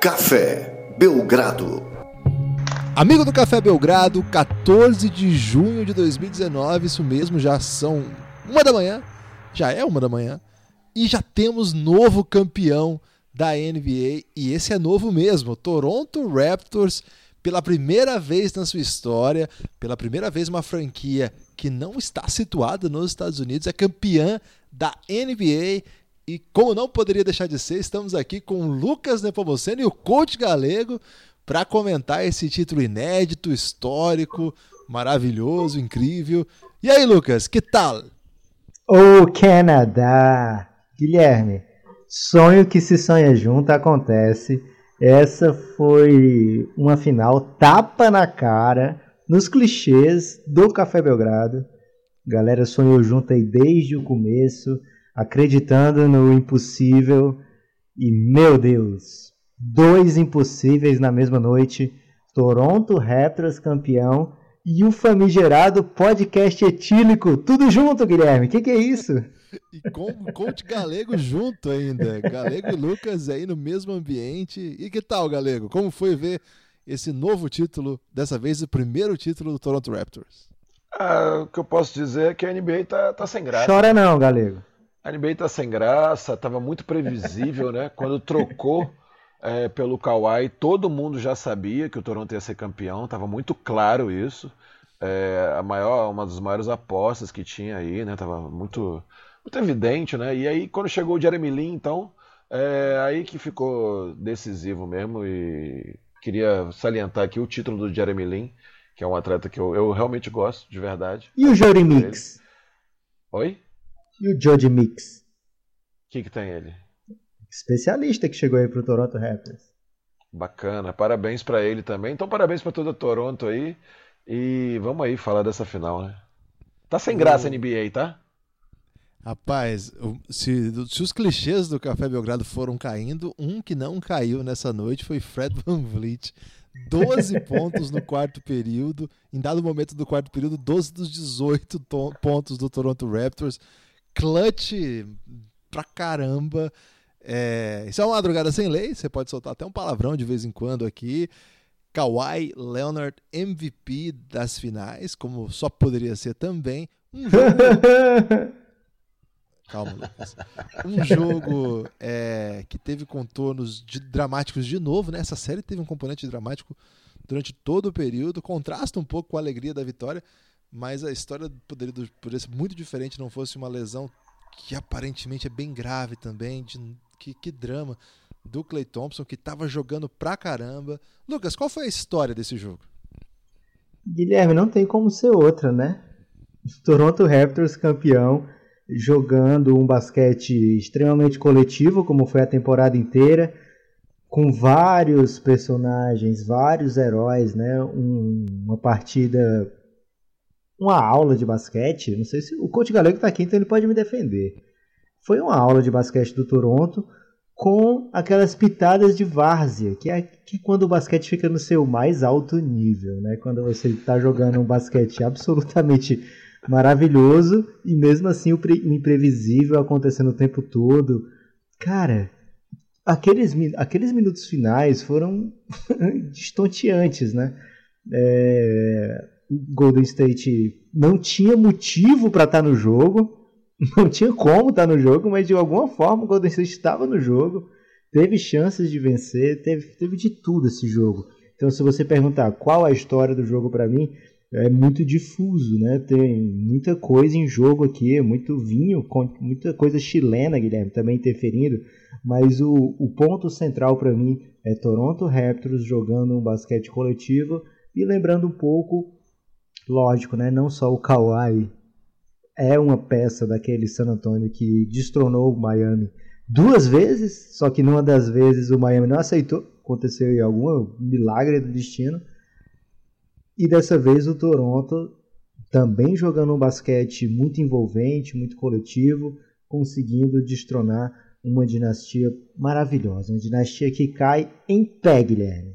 Café Belgrado. Amigo do Café Belgrado, 14 de junho de 2019, isso mesmo, já são uma da manhã, já é uma da manhã, e já temos novo campeão da NBA, e esse é novo mesmo, Toronto Raptors, pela primeira vez na sua história, pela primeira vez uma franquia que não está situada nos Estados Unidos, é campeã da NBA, e como não poderia deixar de ser, estamos aqui com o Lucas Nepomuceno e o coach galego para comentar esse título inédito, histórico, maravilhoso, incrível. E aí, Lucas, que tal? O Canadá! Guilherme, sonho que se sonha junto acontece. Essa foi uma final tapa na cara, nos clichês do Café Belgrado. galera sonhou junto aí desde o começo, acreditando no impossível. E meu Deus, dois impossíveis na mesma noite, Toronto Raptors campeão e o famigerado podcast etílico, tudo junto, Guilherme. O que, que, é isso? E com o coach Galego junto ainda. Galego e Lucas aí no mesmo ambiente. E que tal, Galego? Como foi ver esse novo título, dessa vez o primeiro título do Toronto Raptors? Ah, o que eu posso dizer é que a NBA tá, tá sem graça. Chora não, Galego. A NBA tá sem graça, tava muito previsível, né? Quando trocou é, pelo Kawhi, todo mundo já sabia que o Toronto ia ser campeão, estava muito claro isso. É, a maior, uma das maiores apostas que tinha aí, né? Tava muito, muito evidente, né? E aí quando chegou o Jeremy Lin, então, é, aí que ficou decisivo mesmo e queria salientar aqui o título do Jeremy Lin, que é um atleta que eu, eu realmente gosto, de verdade. E o Jody Mix? Oi? E o Jody Mix? O que, que tem ele? especialista que chegou aí pro Toronto Raptors. Bacana, parabéns para ele também. Então parabéns para toda Toronto aí. E vamos aí falar dessa final, né? Tá sem graça a NBA, tá? Rapaz, se, se, os clichês do Café Belgrado foram caindo, um que não caiu nessa noite foi Fred Van Vliet. 12 pontos no quarto período. Em dado momento do quarto período, 12 dos 18 pontos do Toronto Raptors. Clutch pra caramba. É, isso é uma madrugada sem lei, você pode soltar até um palavrão de vez em quando aqui. Kawhi Leonard, MVP das finais, como só poderia ser também. Um jogo. Calma, Lucas. Um jogo é, que teve contornos de, dramáticos de novo, né? Essa série teve um componente dramático durante todo o período, contrasta um pouco com a alegria da vitória, mas a história poderia, poderia ser muito diferente não fosse uma lesão que aparentemente é bem grave também, de que, que drama do Clay Thompson, que estava jogando pra caramba. Lucas, qual foi a história desse jogo? Guilherme, não tem como ser outra, né? Toronto Raptors campeão, jogando um basquete extremamente coletivo, como foi a temporada inteira, com vários personagens, vários heróis, né? Um, uma partida, uma aula de basquete. Não sei se o coach Galego está aqui, então ele pode me defender foi uma aula de basquete do Toronto com aquelas pitadas de várzea, que é, que é quando o basquete fica no seu mais alto nível, né? Quando você está jogando um basquete absolutamente maravilhoso e mesmo assim o imprevisível acontecendo o tempo todo. Cara, aqueles, aqueles minutos finais foram estonteantes, né? É, Golden State não tinha motivo para estar tá no jogo, não tinha como estar no jogo, mas de alguma forma o Golden State estava no jogo, teve chances de vencer, teve, teve de tudo esse jogo. Então, se você perguntar qual a história do jogo para mim, é muito difuso, né? Tem muita coisa em jogo aqui, muito vinho, muita coisa chilena, Guilherme, também interferindo. Mas o, o ponto central para mim é Toronto Raptors jogando um basquete coletivo e lembrando um pouco, lógico, né? Não só o Kawhi é uma peça daquele San Antonio que destronou o Miami duas vezes, só que numa das vezes o Miami não aceitou, aconteceu algum milagre do destino. E dessa vez o Toronto também jogando um basquete muito envolvente, muito coletivo, conseguindo destronar uma dinastia maravilhosa, uma dinastia que cai em pé, Guilherme.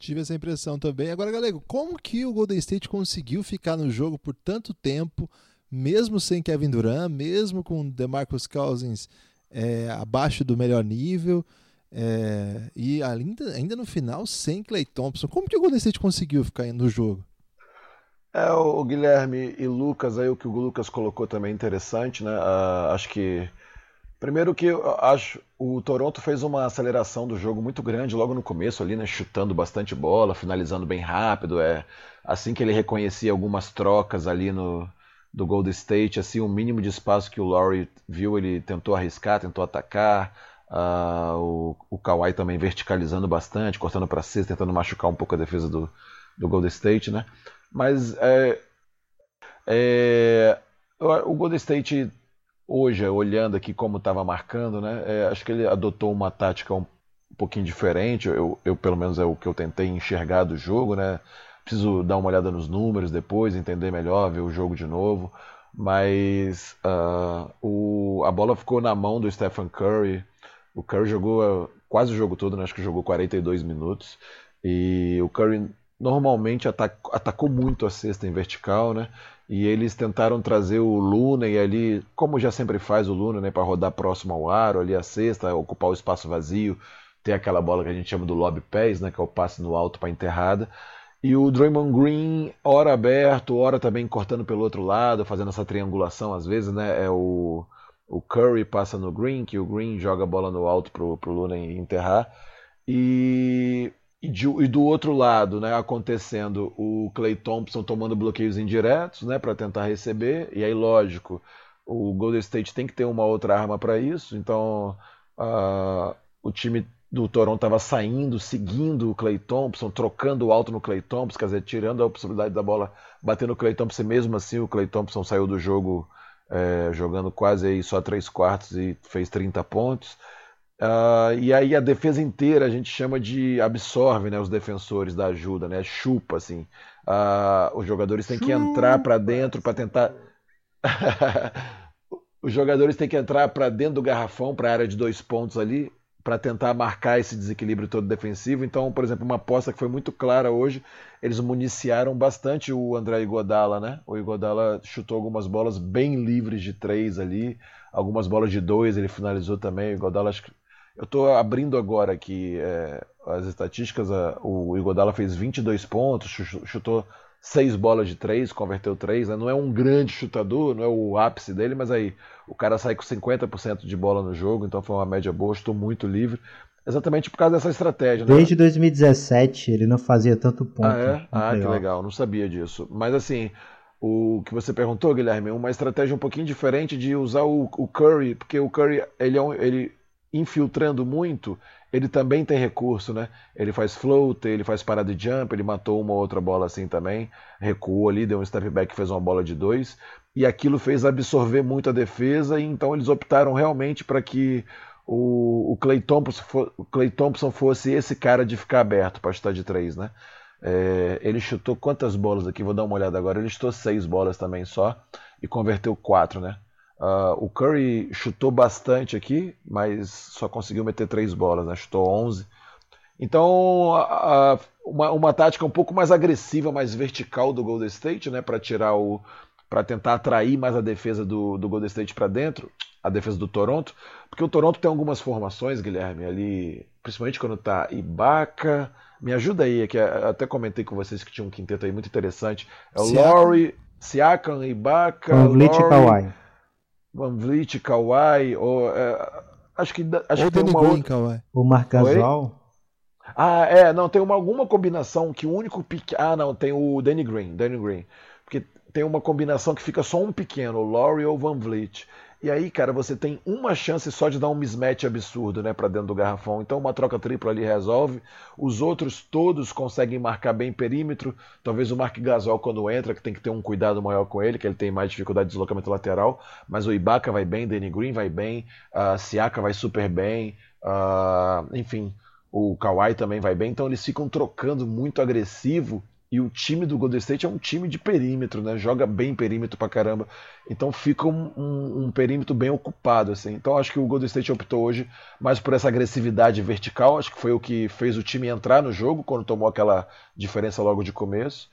Tive essa impressão também. Agora, Galego, como que o Golden State conseguiu ficar no jogo por tanto tempo? mesmo sem Kevin Durant, mesmo com DeMarcus Cousins é, abaixo do melhor nível. É, e ainda, ainda no final, sem Clay Thompson. Como que o Golden State conseguiu ficar no jogo? É, o Guilherme e Lucas, aí o que o Lucas colocou também é interessante, né? Uh, acho que. Primeiro que eu acho o Toronto fez uma aceleração do jogo muito grande logo no começo ali, né? Chutando bastante bola, finalizando bem rápido. É assim que ele reconhecia algumas trocas ali no do Golden State, assim, o mínimo de espaço que o Laurie viu, ele tentou arriscar, tentou atacar. Uh, o, o Kawhi também verticalizando bastante, cortando para cesta, tentando machucar um pouco a defesa do, do Golden State, né? Mas é, é, o Golden State hoje, olhando aqui como estava marcando, né? É, acho que ele adotou uma tática um, pouquinho diferente. Eu, eu, pelo menos, é o que eu tentei enxergar do jogo, né? Preciso dar uma olhada nos números depois, entender melhor, ver o jogo de novo. Mas uh, o, a bola ficou na mão do Stephen Curry. O Curry jogou uh, quase o jogo todo, né? acho que jogou 42 minutos. E o Curry normalmente atacou, atacou muito a cesta em vertical, né? E eles tentaram trazer o e ali, como já sempre faz o Luna, né, para rodar próximo ao aro, ali a cesta, ocupar o espaço vazio, ter aquela bola que a gente chama do lob pés, né, que é o passe no alto para enterrada. E o Draymond Green, hora aberto, hora também cortando pelo outro lado, fazendo essa triangulação às vezes, né? É o, o Curry passa no Green, que o Green joga a bola no alto pro, pro Luna enterrar. E e, de, e, do outro lado, né, acontecendo o Clay Thompson tomando bloqueios indiretos, né, para tentar receber. E aí, lógico, o Golden State tem que ter uma outra arma para isso. Então, uh, o time do Toronto estava saindo, seguindo o Clay Thompson, trocando alto no Clay Thompson, quer dizer, tirando a possibilidade da bola bater no Clay Thompson. E mesmo assim, o Clay Thompson saiu do jogo é, jogando quase aí só três quartos e fez 30 pontos. Uh, e aí a defesa inteira a gente chama de absorve, né, os defensores da ajuda, né, chupa assim. Uh, os jogadores têm que entrar para dentro para tentar. os jogadores têm que entrar para dentro do garrafão, para a área de dois pontos ali, para tentar marcar esse desequilíbrio todo defensivo. Então, por exemplo, uma aposta que foi muito clara hoje, eles municiaram bastante o André Igodala, né? O Igodala chutou algumas bolas bem livres de três ali, algumas bolas de dois ele finalizou também. O Igodala acho que eu estou abrindo agora aqui é, as estatísticas. A, o Igodala fez 22 pontos, chutou 6 bolas de 3, converteu 3. Né? Não é um grande chutador, não é o ápice dele, mas aí o cara sai com 50% de bola no jogo, então foi uma média boa. Estou muito livre. Exatamente por causa dessa estratégia. Né? Desde 2017 ele não fazia tanto ponto. Ah, é? Ah, que legal, não sabia disso. Mas assim, o que você perguntou, Guilherme, uma estratégia um pouquinho diferente de usar o, o Curry, porque o Curry ele, é um, ele infiltrando muito, ele também tem recurso, né? Ele faz float, ele faz parada de jump, ele matou uma outra bola assim também, recuou ali, deu um step back, fez uma bola de dois, e aquilo fez absorver muito a defesa, e então eles optaram realmente para que o, o, Clay Thompson o Clay Thompson fosse esse cara de ficar aberto para chutar de três, né? É, ele chutou quantas bolas aqui? Vou dar uma olhada agora. Ele chutou seis bolas também só e converteu quatro, né? Uh, o Curry chutou bastante aqui, mas só conseguiu meter três bolas, né? chutou 11. Então, uh, uma, uma, tática um pouco mais agressiva, mais vertical do Golden State, né? para tirar o, para tentar atrair mais a defesa do, do Golden State para dentro, a defesa do Toronto, porque o Toronto tem algumas formações, Guilherme, ali, principalmente quando tá Ibaka, me ajuda aí, que até comentei com vocês que tinha um quinteto aí muito interessante. É o Siakam. Laurie, Siakam, Ibaka, Laurie, Kawhi. Van Vliet, Kawhi, ou, é, acho que acho ou que tem uma Green, outra... Kawhi. O Marc Gasol. Ah, é, não, tem uma, alguma combinação que o único pique... Ah, não, tem o Danny Green, Danny Green. Porque tem uma combinação que fica só um pequeno, Laurie ou Van Vliet. E aí, cara, você tem uma chance só de dar um mismatch absurdo, né, para dentro do garrafão. Então, uma troca tripla ali resolve. Os outros todos conseguem marcar bem perímetro. Talvez o Mark Gasol quando entra, que tem que ter um cuidado maior com ele, que ele tem mais dificuldade de deslocamento lateral. Mas o Ibaka vai bem, Danny Green vai bem, a Siaka vai super bem, enfim, o Kawhi também vai bem. Então, eles ficam trocando muito agressivo e o time do Golden State é um time de perímetro, né? Joga bem perímetro pra caramba. Então fica um, um, um, perímetro bem ocupado, assim. Então acho que o Golden State optou hoje mais por essa agressividade vertical. Acho que foi o que fez o time entrar no jogo quando tomou aquela diferença logo de começo.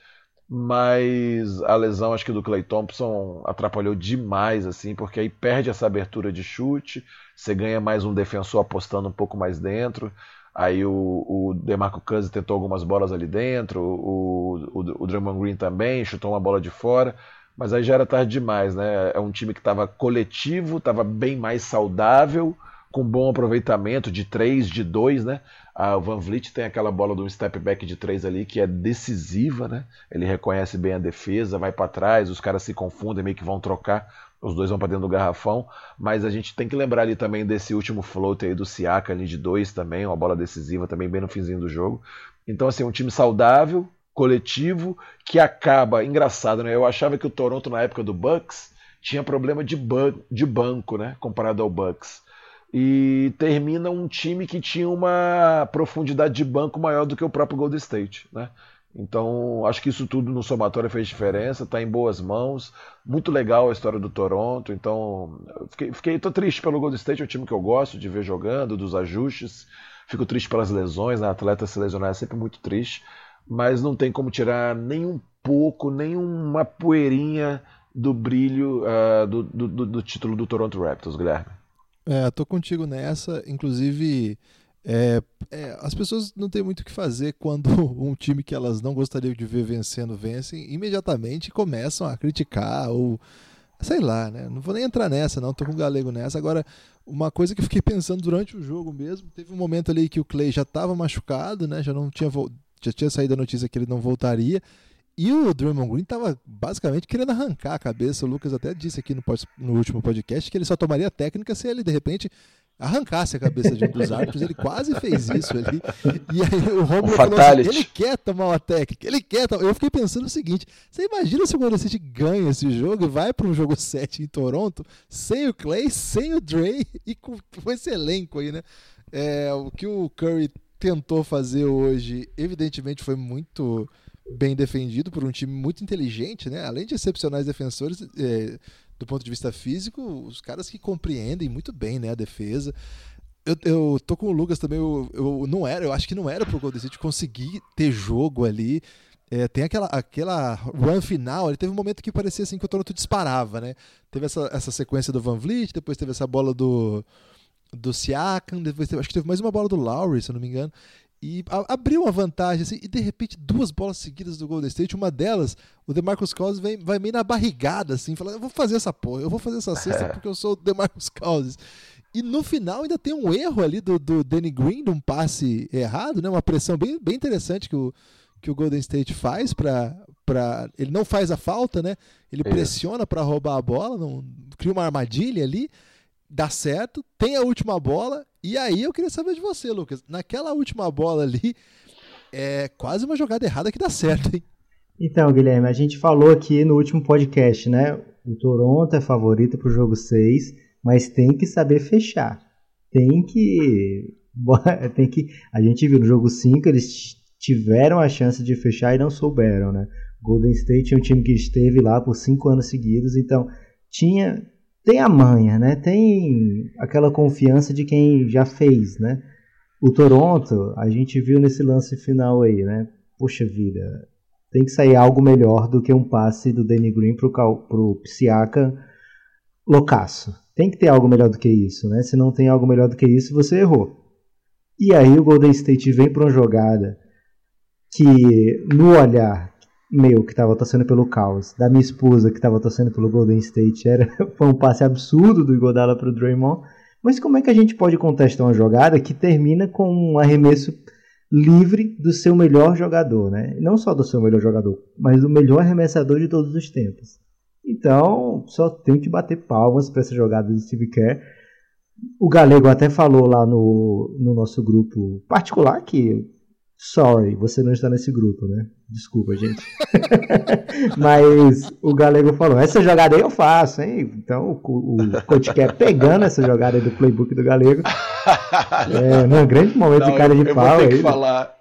mas a lesão acho que do Clay Thompson atrapalhou demais assim, porque aí perde essa abertura de chute, você ganha mais um defensor apostando um pouco mais dentro. Aí o, o DeMarco Cousins tentou algumas bolas ali dentro, o, o, o Draymond Green também chutou uma bola de fora, mas aí já era tarde demais, né? É um time que estava coletivo, estava bem mais saudável, com bom aproveitamento de 3, de 2, né? Ah, o Van Vliet tem aquela bola do step back de 3 ali que é decisiva, né? Ele reconhece bem a defesa, vai para trás, os caras se confundem, meio que vão trocar, os dois vão para dentro do garrafão, mas a gente tem que lembrar ali também desse último float aí do Siaka ali de 2 também, uma bola decisiva também bem no finzinho do jogo. Então assim, um time saudável, coletivo, que acaba, engraçado, né? Eu achava que o Toronto na época do Bucks tinha problema de, ban de banco, né, comparado ao Bucks e termina um time que tinha uma profundidade de banco maior do que o próprio Golden State, né? Então, acho que isso tudo no somatório fez diferença, está em boas mãos. Muito legal a história do Toronto. Então, fiquei, fiquei tô triste pelo Golden State, é um time que eu gosto de ver jogando, dos ajustes. Fico triste pelas lesões, né? Atleta se lesionar é sempre muito triste. Mas não tem como tirar nem um pouco, nem uma poeirinha do brilho uh, do, do, do título do Toronto Raptors, Guilherme. É, tô contigo nessa. Inclusive, é, é, as pessoas não têm muito o que fazer quando um time que elas não gostariam de ver vencendo vence, imediatamente começam a criticar ou sei lá, né? Não vou nem entrar nessa, não, tô com o galego nessa. Agora, uma coisa que eu fiquei pensando durante o jogo mesmo, teve um momento ali que o Clay já estava machucado, né? Já não tinha já tinha saído a notícia que ele não voltaria. E o Draymond Green estava basicamente querendo arrancar a cabeça. O Lucas até disse aqui no, no, último podcast que ele só tomaria técnica se ele, de repente, arrancasse a cabeça de um dos árbitros. Ele quase fez isso ali. E aí o Romulo falou assim, ele quer tomar uma técnica, ele quer Eu fiquei pensando o seguinte, você imagina se o Golden State ganha esse jogo e vai para um jogo 7 em Toronto, sem o Clay, sem o Dre e com, com esse elenco aí, né? É, o que o Curry tentou fazer hoje, evidentemente, foi muito bem defendido por um time muito inteligente, né? Além de excepcionais defensores, é, do ponto de vista físico, os caras que compreendem muito bem, né, a defesa. Eu, eu tô com o Lucas também, eu, eu não era, eu acho que não era pro Golden State conseguir ter jogo ali. É, tem aquela, aquela run final, ele teve um momento que parecia assim que o Toronto disparava, né? Teve essa, essa sequência do Van Vliet, depois teve essa bola do, do Siakam, depois teve, acho que teve mais uma bola do Lowry, se eu não me engano e abriu uma vantagem, assim, e de repente duas bolas seguidas do Golden State, uma delas, o DeMarcus Cousins vem, vai meio na barrigada, assim, falando, eu vou fazer essa porra, eu vou fazer essa cesta porque eu sou o DeMarcus Cousins. E no final ainda tem um erro ali do, do Danny Green, de um passe errado, né, uma pressão bem, bem interessante que o, que o Golden State faz para para ele não faz a falta, né? Ele é. pressiona para roubar a bola, não cria uma armadilha ali, dá certo, tem a última bola e aí eu queria saber de você, Lucas. Naquela última bola ali, é quase uma jogada errada que dá certo, hein? Então, Guilherme, a gente falou aqui no último podcast, né? O Toronto é favorito para o jogo 6, mas tem que saber fechar. Tem que. Tem que. A gente viu no jogo 5, eles tiveram a chance de fechar e não souberam, né? Golden State é um time que esteve lá por cinco anos seguidos, então tinha tem a manha, né? Tem aquela confiança de quem já fez, né? O Toronto, a gente viu nesse lance final aí, né? Poxa vida, tem que sair algo melhor do que um passe do Danny Green pro, pro Psiaka loucaço. Tem que ter algo melhor do que isso, né? Se não tem algo melhor do que isso, você errou. E aí o Golden State vem para uma jogada que no olhar meu que estava torcendo pelo caos, da minha esposa que estava torcendo pelo Golden State, era foi um passe absurdo do Iguodala para o Draymond. Mas como é que a gente pode contestar uma jogada que termina com um arremesso livre do seu melhor jogador, né? Não só do seu melhor jogador, mas do melhor arremessador de todos os tempos. Então, só tenho que bater palmas para essa jogada do Steve Kerr. O Galego até falou lá no, no nosso grupo particular que Sorry, você não está nesse grupo, né? Desculpa, gente. Mas o Galego falou: essa jogada aí eu faço, hein? Então o, o coach quer pegando essa jogada aí do playbook do Galego. É, um grande momento não, de cara de eu pau. Ter que falar.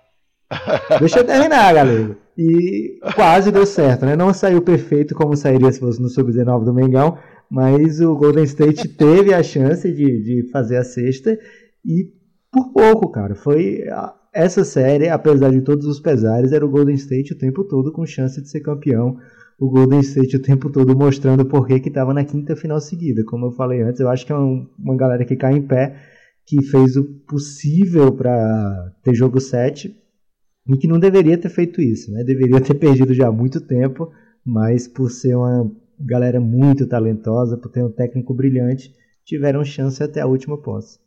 Deixa eu terminar, Galego. E quase deu certo, né? Não saiu perfeito como sairia se fosse no Sub-19 do Mengão, mas o Golden State teve a chance de, de fazer a sexta e por pouco, cara. Foi essa série, apesar de todos os pesares, era o Golden State o tempo todo com chance de ser campeão. O Golden State o tempo todo mostrando por que estava na quinta final seguida. Como eu falei antes, eu acho que é um, uma galera que cai em pé, que fez o possível para ter jogo 7 e que não deveria ter feito isso, né? Deveria ter perdido já há muito tempo, mas por ser uma galera muito talentosa, por ter um técnico brilhante, tiveram chance até a última posse.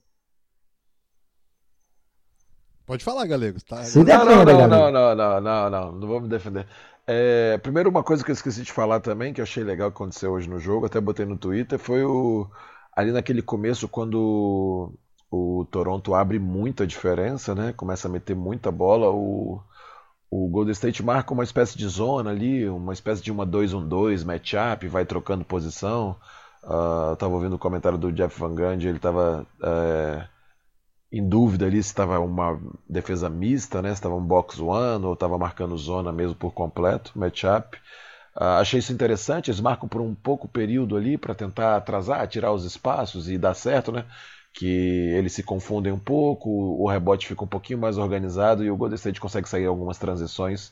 Pode falar, Galego. Tá... Se Não, não, defenda, não, Galego. não, não, não, não, não, não vou me defender. É, primeiro, uma coisa que eu esqueci de falar também, que eu achei legal que aconteceu hoje no jogo, até botei no Twitter, foi o ali naquele começo, quando o Toronto abre muita diferença, né? Começa a meter muita bola, o, o Golden State marca uma espécie de zona ali, uma espécie de uma 2-1-2, matchup, vai trocando posição. Ah, eu tava ouvindo o comentário do Jeff Van Gundy, ele tava é, em dúvida ali se estava uma defesa mista, né? Estava um box one ou estava marcando zona mesmo por completo, matchup. Ah, achei isso interessante, eles marcam por um pouco período ali para tentar atrasar, tirar os espaços e dar certo, né? Que eles se confundem um pouco, o rebote fica um pouquinho mais organizado e o Golden State consegue sair algumas transições,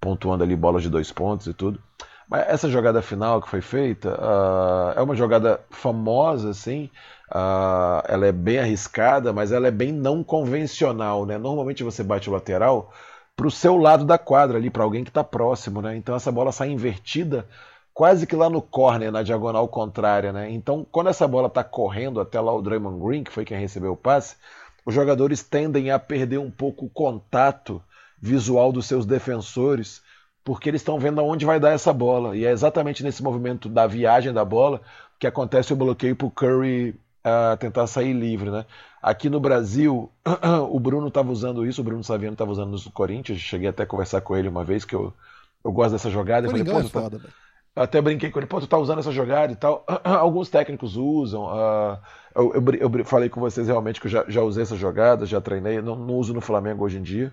pontuando ali bolas de dois pontos e tudo. Mas essa jogada final que foi feita ah, é uma jogada famosa, assim. ah, ela é bem arriscada, mas ela é bem não convencional, né? Normalmente você bate o lateral para o seu lado da quadra ali, para alguém que está próximo, né? Então essa bola sai invertida quase que lá no corner, na diagonal contrária, né? Então quando essa bola está correndo até lá o Draymond Green, que foi quem recebeu o passe, os jogadores tendem a perder um pouco o contato visual dos seus defensores, porque eles estão vendo aonde vai dar essa bola. E é exatamente nesse movimento da viagem da bola que acontece o bloqueio para o Curry ah, tentar sair livre, né? Aqui no Brasil, o Bruno estava usando isso, o Bruno Saviano estava usando isso no Corinthians. Cheguei até a conversar com ele uma vez que eu, eu gosto dessa jogada. Falei, é tá- foda, velho. eu até brinquei com ele, pô, tu tá usando essa jogada e tal. Alguns técnicos usam. ah, eu, eu eu falei com vocês realmente que eu já, já usei essa jogada, já treinei. Não, não uso no Flamengo hoje em dia.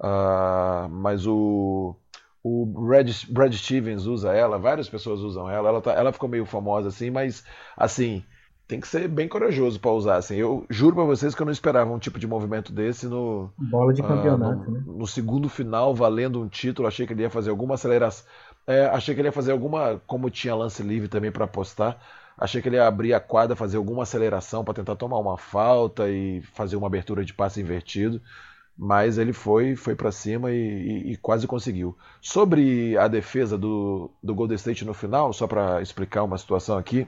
ah, mas o, o Brad, Brad Stevens usa ela, várias pessoas usam ela. Ela, tá- ela ficou meio famosa assim, mas assim. Tem que ser bem corajoso para usar. Assim. Eu juro para vocês que eu não esperava um tipo de movimento desse no, Bola de ah, campeonato, no, né? no segundo final, valendo um título, achei que ele ia fazer alguma aceleração. É, achei que ele ia fazer alguma. Como tinha lance livre também para apostar, achei que ele ia abrir a quadra, fazer alguma aceleração para tentar tomar uma falta e fazer uma abertura de passe invertido. Mas ele foi, foi para cima e, e- e quase conseguiu. Sobre a defesa do, do Golden State no final, só para explicar uma situação aqui,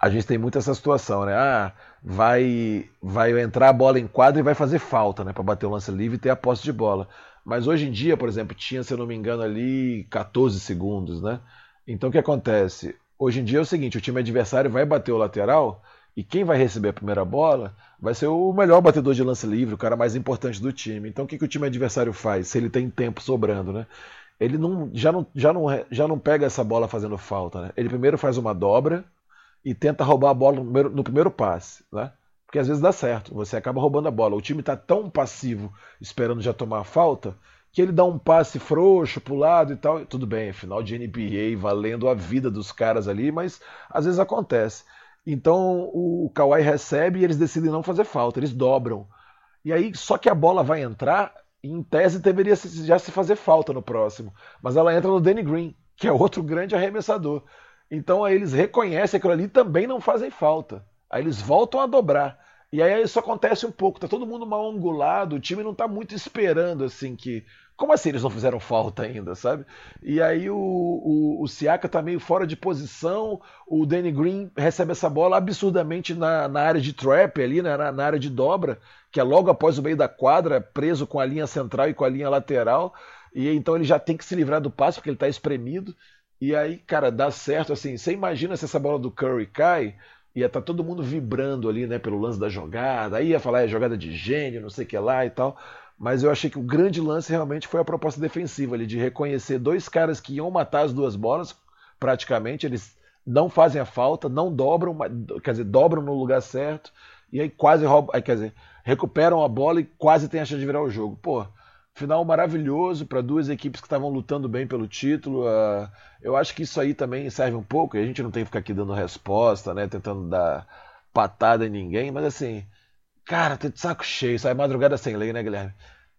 a gente tem muito essa situação, né? Ah, vai, vai entrar a bola em quadra e vai fazer falta, né? Para bater o lance livre e ter a posse de bola. Mas hoje em dia, por exemplo, tinha, se eu não me engano, ali 14 segundos, né? Então o que acontece? Hoje em dia é o seguinte: o time adversário vai bater o lateral e quem vai receber a primeira bola vai ser o melhor batedor de lance livre, o cara mais importante do time. Então o que, que o time adversário faz? Se ele tem tempo sobrando, né? Ele não, já, não, já, não, já não pega essa bola fazendo falta, né? Ele primeiro faz uma dobra e tenta roubar a bola no primeiro, no primeiro passe, né? Porque às vezes dá certo, você acaba roubando a bola. O time está tão passivo esperando já tomar a falta que ele dá um passe frouxo pro lado e tal. Tudo bem, é final de NBA, valendo a vida dos caras ali, mas às vezes acontece. Então o Kawhi recebe e eles decidem não fazer falta, eles dobram. E aí, só que a bola vai entrar, em tese deveria já se fazer falta no próximo. Mas ela entra no Danny Green, que é outro grande arremessador. Então aí eles reconhecem aquilo ali e também não fazem falta. Aí eles voltam a dobrar. E aí isso acontece um pouco, tá todo mundo mal angulado, o time não tá muito esperando assim que. Como assim eles não fizeram falta ainda, sabe? E aí o, o, o Siaka tá meio fora de posição, o Danny Green recebe essa bola absurdamente na, na área de trap ali, né, na, na área de dobra, que é logo após o meio da quadra, preso com a linha central e com a linha lateral. E então ele já tem que se livrar do passe, porque ele tá espremido. E aí, cara, dá certo assim. Você imagina se essa bola do Curry cai, ia estar todo mundo vibrando ali, né, pelo lance da jogada. Aí ia falar, é jogada de gênio, não sei o que lá e tal. Mas eu achei que o grande lance realmente foi a proposta defensiva ali, de reconhecer dois caras que iam matar as duas bolas, praticamente. Eles não fazem a falta, não dobram, quer dizer, dobram no lugar certo. E aí quase roubam, quer dizer, recuperam a bola e quase tem a chance de virar o jogo. Pô, Final maravilhoso para duas equipes que estavam lutando bem pelo título. ah, eu acho que isso aí também serve um pouco. A gente não tem que ficar aqui dando resposta, né? Tentando dar patada em ninguém. Mas assim, cara, tô de saco cheio. Sai madrugada sem lei, né, Guilherme?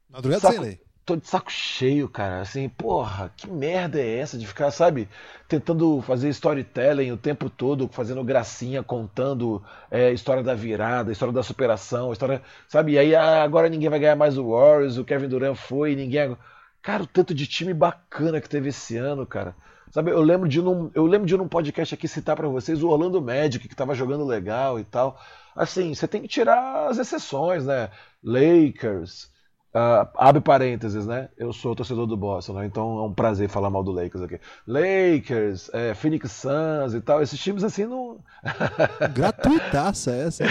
Madrugada saco, sem lei. Tô de saco cheio, cara. Assim, porra, que merda é essa de ficar, sabe, tentando fazer storytelling o tempo todo, fazendo gracinha, contando é, história da virada, história da superação, história, sabe? E aí ah, agora ninguém vai ganhar mais o Warriors, o Kevin Durant foi, ninguém. Cara, o tanto de time bacana que teve esse ano, cara. Sabe, eu lembro de num, eu lembro de num podcast aqui citar para vocês o Orlando Magic que tava jogando legal e tal. Assim, você tem que tirar as exceções, né? Lakers, Uh, abre parênteses, né? Eu sou torcedor do Boston, né? então é um prazer falar mal do Lakers aqui. Lakers, é, Phoenix Suns e tal, esses times assim não. Gratuitaça essa.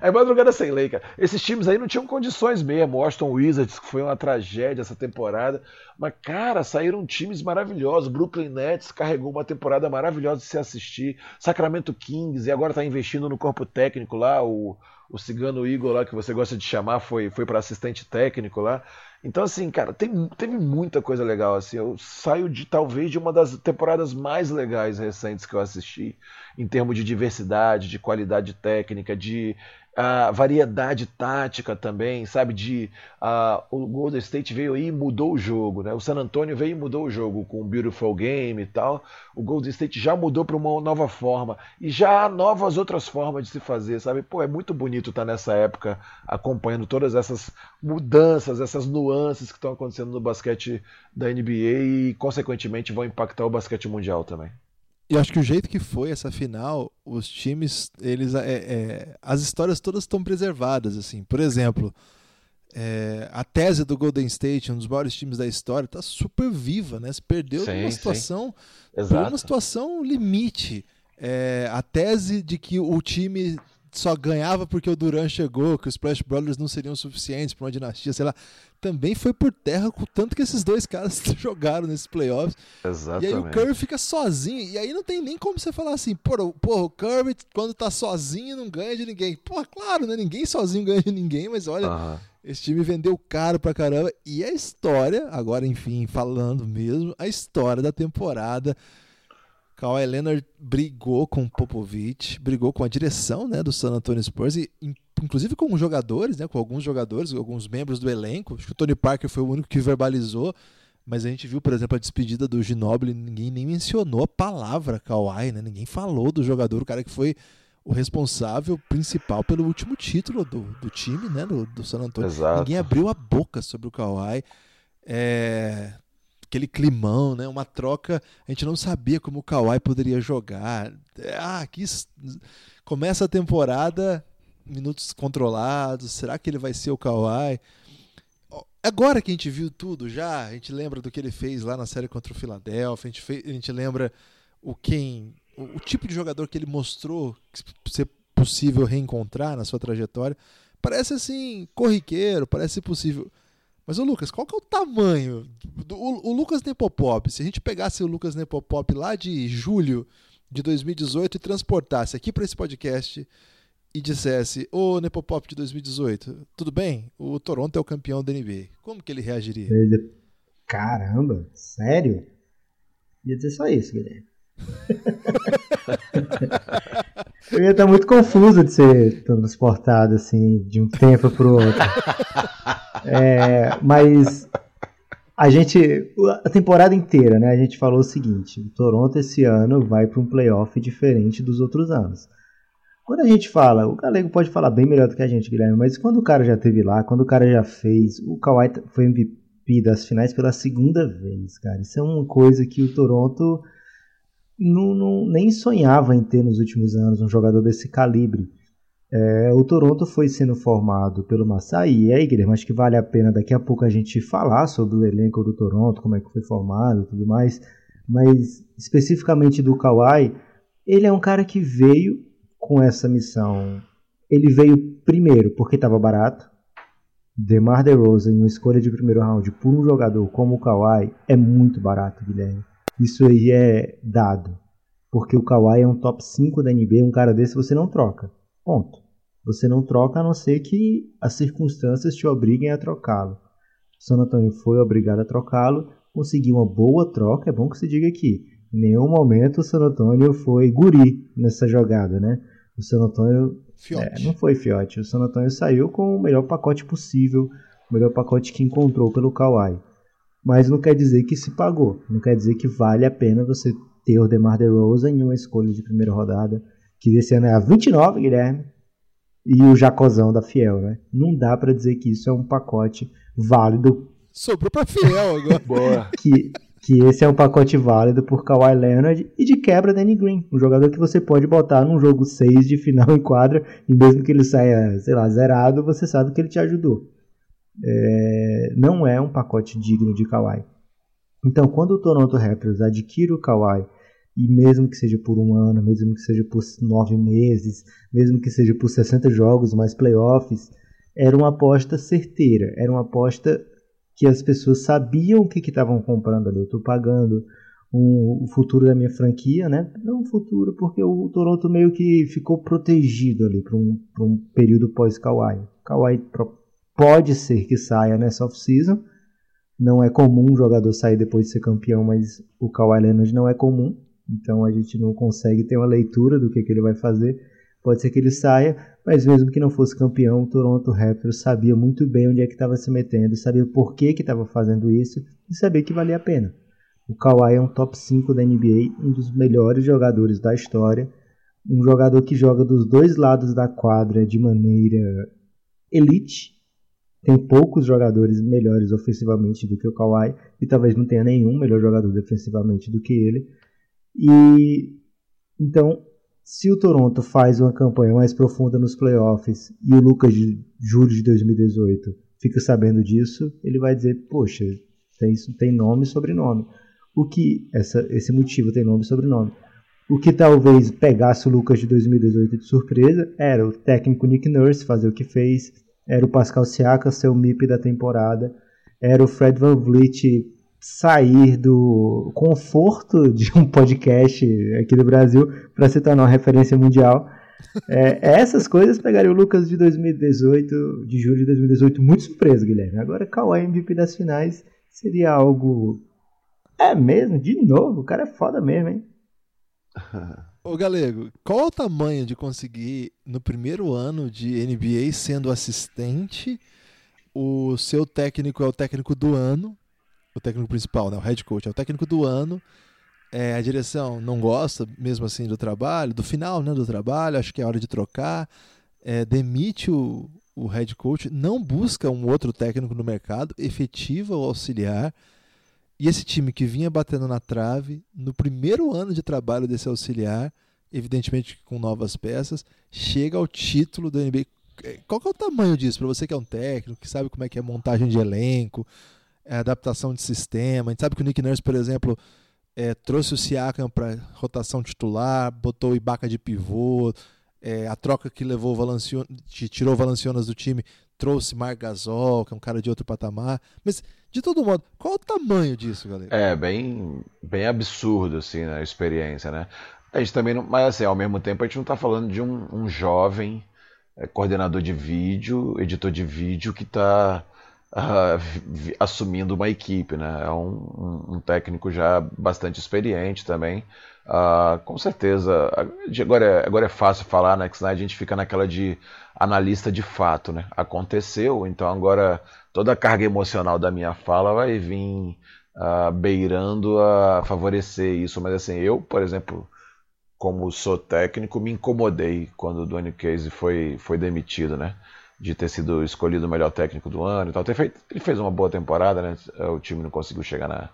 é madrugada sem lei, cara. Esses times aí não tinham condições mesmo. Washington Wizards, que foi uma tragédia essa temporada. Mas, cara, saíram times maravilhosos. Brooklyn Nets carregou uma temporada maravilhosa de se assistir. Sacramento Kings, e agora tá investindo no corpo técnico lá, o o Cigano Igor lá, que você gosta de chamar, foi, foi para assistente técnico lá. Então, assim, cara, tem, teve muita coisa legal. Assim, eu saio de talvez de uma das temporadas mais legais recentes que eu assisti, em termos de diversidade, de qualidade técnica, de a variedade tática também, sabe? De uh, o Golden State veio aí e mudou o jogo, né? O San Antonio veio e mudou o jogo com o Beautiful Game e tal. O Golden State já mudou para uma nova forma e já há novas outras formas de se fazer, sabe? Pô, é muito bonito estar nessa época acompanhando todas essas mudanças, essas nuances que estão acontecendo no basquete da NBA e consequentemente vão impactar o basquete mundial também. E acho que o jeito que foi essa final, os times, eles, é, é, as histórias todas estão preservadas, assim. Por exemplo, é, a tese do Golden State, um dos maiores times da história, está super viva, né? Se perdeu sim, numa situação, uma situação limite. É, a tese de que o time só ganhava porque o Duran chegou, que os Splash Brothers não seriam suficientes para uma dinastia, sei lá, também foi por terra com tanto que esses dois caras jogaram nesses playoffs. Exatamente. E aí o Curry fica sozinho, e aí não tem nem como você falar assim, porra, porra o Curry quando tá sozinho não ganha de ninguém. Pô, claro, né? Ninguém sozinho ganha de ninguém, mas olha, uh -huh. esse time vendeu caro pra caramba. E a história, agora enfim, falando mesmo, a história da temporada Kawhi Leonard brigou com o Popovich, brigou com a direção né, do San Antonio Spurs e inclusive com os jogadores, né, com alguns jogadores, alguns membros do elenco. Acho que o Tony Parker foi o único que verbalizou, mas a gente viu, por exemplo, a despedida do Ginobili, ninguém nem mencionou a palavra Kawhi, né? Ninguém falou do jogador, o cara que foi o responsável principal pelo último título do, do time, né, do, do San Antonio. Exato. Ninguém abriu a boca sobre o Kawhi. É, aquele climão, né? Uma troca, a gente não sabia como o Kawhi poderia jogar. Ah, aqui começa a temporada, minutos controlados, será que ele vai ser o Kawhi? Agora que a gente viu tudo já, a gente lembra do que ele fez lá na série contra o Philadelphia, a gente, fez, a gente lembra o quem, o, o tipo de jogador que ele mostrou ser possível reencontrar na sua trajetória. Parece assim, corriqueiro, parece possível. Mas o Lucas, qual que é o tamanho do o, o Lucas Nepopop? Se a gente pegasse o Lucas Nepopop lá de julho de 2018 e transportasse aqui para esse podcast e dissesse: "Ô Nepopop de 2018, tudo bem? O Toronto é o campeão da NBA". Como que ele reagiria? Ele... Caramba, sério? Ia dizer só isso, Guilherme. Eu ia estar muito confuso de ser transportado assim de um tempo para o outro. É, mas a gente, a temporada inteira, né? A gente falou o seguinte: o Toronto esse ano vai para um playoff diferente dos outros anos. Quando a gente fala, o Galego pode falar bem melhor do que a gente, Guilherme, mas quando o cara já teve lá, quando o cara já fez, o Kawhi foi MVP das finais pela segunda vez, cara. Isso é uma coisa que o Toronto não, não, nem sonhava em ter nos últimos anos um jogador desse calibre. É, o Toronto foi sendo formado pelo Masai, e aí, Guilherme, acho que vale a pena daqui a pouco a gente falar sobre o elenco do Toronto, como é que foi formado e tudo mais, mas especificamente do Kawhi, ele é um cara que veio com essa missão. Ele veio primeiro porque estava barato. DeMar DeRozan uma escolha de primeiro round por um jogador como o Kawhi é muito barato, Guilherme. Isso aí é dado. Porque o Kawhi é um top 5 da NBA, um cara desse você não troca. Ponto. Você não troca a não ser que as circunstâncias te obriguem a trocá-lo. O San Antonio foi obrigado a trocá-lo, conseguiu uma boa troca, é bom que se diga aqui. Em nenhum momento o San Antonio foi guri nessa jogada, né? O San Antonio é, não foi fiote. O San Antonio saiu com o melhor pacote possível o melhor pacote que encontrou pelo Kawhi. Mas não quer dizer que se pagou, não quer dizer que vale a pena você ter o DeMar DeRozan em uma escolha de primeira rodada, que esse ano é a 29, Guilherme, e o Jacozão da Fiel, né? Não dá para dizer que isso é um pacote válido. Sobrou pra Fiel agora. Boa. Que, que esse é um pacote válido por Kawhi Leonard e de quebra Danny Green, um jogador que você pode botar num jogo 6 de final em quadra e mesmo que ele saia, sei lá, zerado, você sabe que ele te ajudou. É, não é um pacote digno de Kawhi. Então, quando o Toronto Raptors adquire o Kawhi e mesmo que seja por um ano, mesmo que seja por nove meses, mesmo que seja por 60 jogos mais playoffs, era uma aposta certeira, era uma aposta que as pessoas sabiam o que estavam comprando ali. Eu estou pagando um, o futuro da minha franquia, né? Não futuro, porque o Toronto meio que ficou protegido ali para um, um período pós-Kawhi. Kawhi pode ser que saia nessa off-season. Não é comum um jogador sair depois de ser campeão, mas o Kawhi Leonard não é comum. Então a gente não consegue ter uma leitura do que, que ele vai fazer. Pode ser que ele saia, mas mesmo que não fosse campeão, o Toronto Raptors sabia muito bem onde é que estava se metendo, sabia por que estava fazendo isso e sabia que valia a pena. O Kawhi é um top 5 da NBA, um dos melhores jogadores da história, um jogador que joga dos dois lados da quadra de maneira elite. Tem poucos jogadores melhores ofensivamente do que o Kawhi e talvez não tenha nenhum melhor jogador defensivamente do que ele. E então, se o Toronto faz uma campanha mais profunda nos playoffs e o Lucas de julho de 2018 fica sabendo disso, ele vai dizer: Poxa, tem, isso tem nome e sobrenome. O que essa, esse motivo tem nome e sobrenome. O que talvez pegasse o Lucas de 2018 de surpresa era o técnico Nick Nurse fazer o que fez, era o Pascal Siaka ser o MIP da temporada, era o Fred Van Vliet sair do conforto de um podcast aqui do Brasil para se tornar uma referência mundial. É, essas coisas pegariam o Lucas de 2018, de julho de 2018, muito surpreso, Guilherme. Agora, Kawhi MVP das finais seria algo. É mesmo? De novo? O cara é foda mesmo, hein? Ô Galego, qual o tamanho de conseguir, no primeiro ano de NBA, sendo assistente, o seu técnico é o técnico do ano, o técnico principal, né, o head coach, é o técnico do ano. É, a direção não gosta mesmo assim do trabalho, do final né, do trabalho, acho que é hora de trocar. É, demite o, o head coach, não busca um outro técnico no mercado, efetiva o auxiliar. E esse time que vinha batendo na trave, no primeiro ano de trabalho desse auxiliar, evidentemente com novas peças, chega ao título da NBA. Qual que é o tamanho disso? Para você que é um técnico, que sabe como é que é montagem de elenco, é, adaptação de sistema. A gente sabe que o Nick Nurse, por exemplo, é, trouxe o Siakam para rotação titular, botou o Ibaka de pivô, é, a troca que levou o tirou o Valanciunas do time, trouxe Marc Gasol, que é um cara de outro patamar. Mas, de todo modo, qual o tamanho disso, galera? É, bem, bem absurdo, assim, a experiência, né? A gente também não, mas assim, ao mesmo tempo a gente não está falando de um, um jovem é, coordenador de vídeo, editor de vídeo que está uh, assumindo uma equipe, né? É um, um, técnico já bastante experiente também. Uh, com certeza. Agora é, agora é fácil falar, né? Que senão a gente fica naquela de analista de fato, né? Aconteceu, então agora toda a carga emocional da minha fala vai vir uh, beirando a favorecer isso. Mas assim, eu, por exemplo, como sou técnico, me incomodei quando o Dwayne Casey foi, foi demitido, né? de ter sido escolhido o melhor técnico do ano e tal. Ele fez uma boa temporada, né? O time não conseguiu chegar na,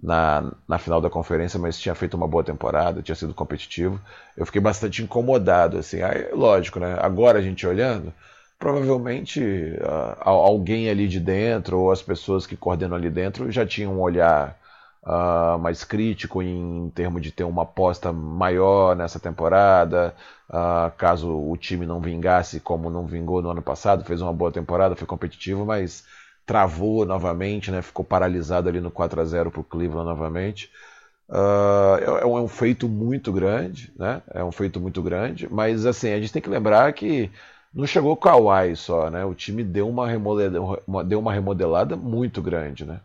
na, na, final da conferência, mas tinha feito uma boa temporada, tinha sido competitivo. Eu fiquei bastante incomodado, assim. Aí, lógico, né? Agora a gente olhando, provavelmente uh, alguém ali de dentro, ou as pessoas que coordenam ali dentro, já tinham um olhar uh, mais crítico em termos de ter uma aposta maior nessa temporada, uh, caso o time não vingasse como não vingou no ano passado, fez uma boa temporada, foi competitivo, mas travou novamente, né, ficou paralisado ali no 4 a 0 para o Cleveland novamente. Uh, é, é, um feito muito grande, né? É um feito muito grande, mas assim, a gente tem que lembrar que não chegou Kawhi só, né? O time deu uma, remodelada, deu uma remodelada muito grande, né?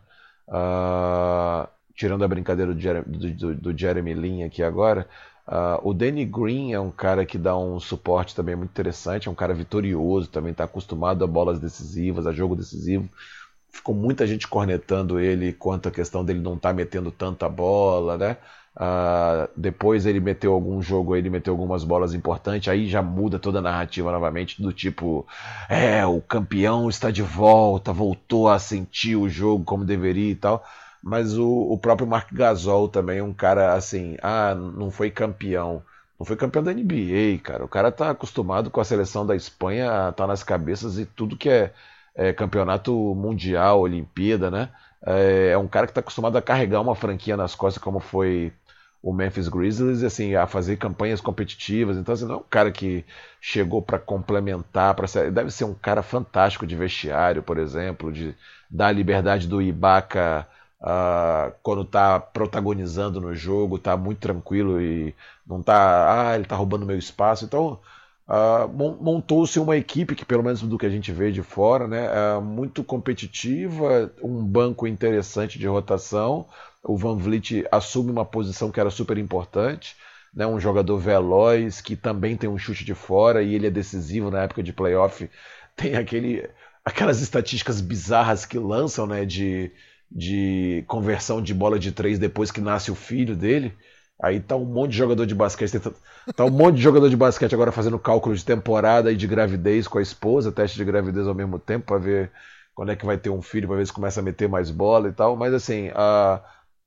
Uh, tirando a brincadeira do Jeremy, do, do Jeremy Lin aqui agora, Uh, o Danny Green é um cara que dá um suporte também muito interessante, é um cara vitorioso, também está acostumado a bolas decisivas, a jogo decisivo. Ficou muita gente cornetando ele quanto à questão dele não estar tá metendo tanta bola, né? Uh, depois ele meteu algum jogo, ele meteu algumas bolas importantes, aí já muda toda a narrativa novamente, do tipo, é, o campeão está de volta, voltou a sentir o jogo como deveria e tal. Mas o, o próprio Mark Gasol também é um cara assim, ah, não foi campeão. Não foi campeão da NBA, cara. O cara tá acostumado com a seleção da Espanha, tá nas cabeças e tudo que é, é campeonato mundial, Olimpíada, né? É, é um cara que está acostumado a carregar uma franquia nas costas, como foi o Memphis Grizzlies assim a fazer campanhas competitivas. Então, assim, não é um cara que chegou para complementar, para deve ser um cara fantástico de vestiário, por exemplo, de dar a liberdade do Ibaka uh, quando está protagonizando no jogo, está muito tranquilo e não está, ah, ele está roubando meu espaço. Então, Uh, montou-se uma equipe que, pelo menos do que a gente vê de fora, né, é muito competitiva, um banco interessante de rotação, o Van Vliet assume uma posição que era super importante, né, um jogador veloz que também tem um chute de fora e ele é decisivo na época de playoff. Tem aquele, aquelas estatísticas bizarras que lançam né, de, de conversão de bola de três depois que nasce o filho dele. Aí tá um monte de jogador de basquete, tá um monte de jogador de basquete agora fazendo cálculo de temporada e de gravidez com a esposa, teste de gravidez ao mesmo tempo para ver quando é que vai ter um filho, para ver se começa a meter mais bola e tal. Mas assim, a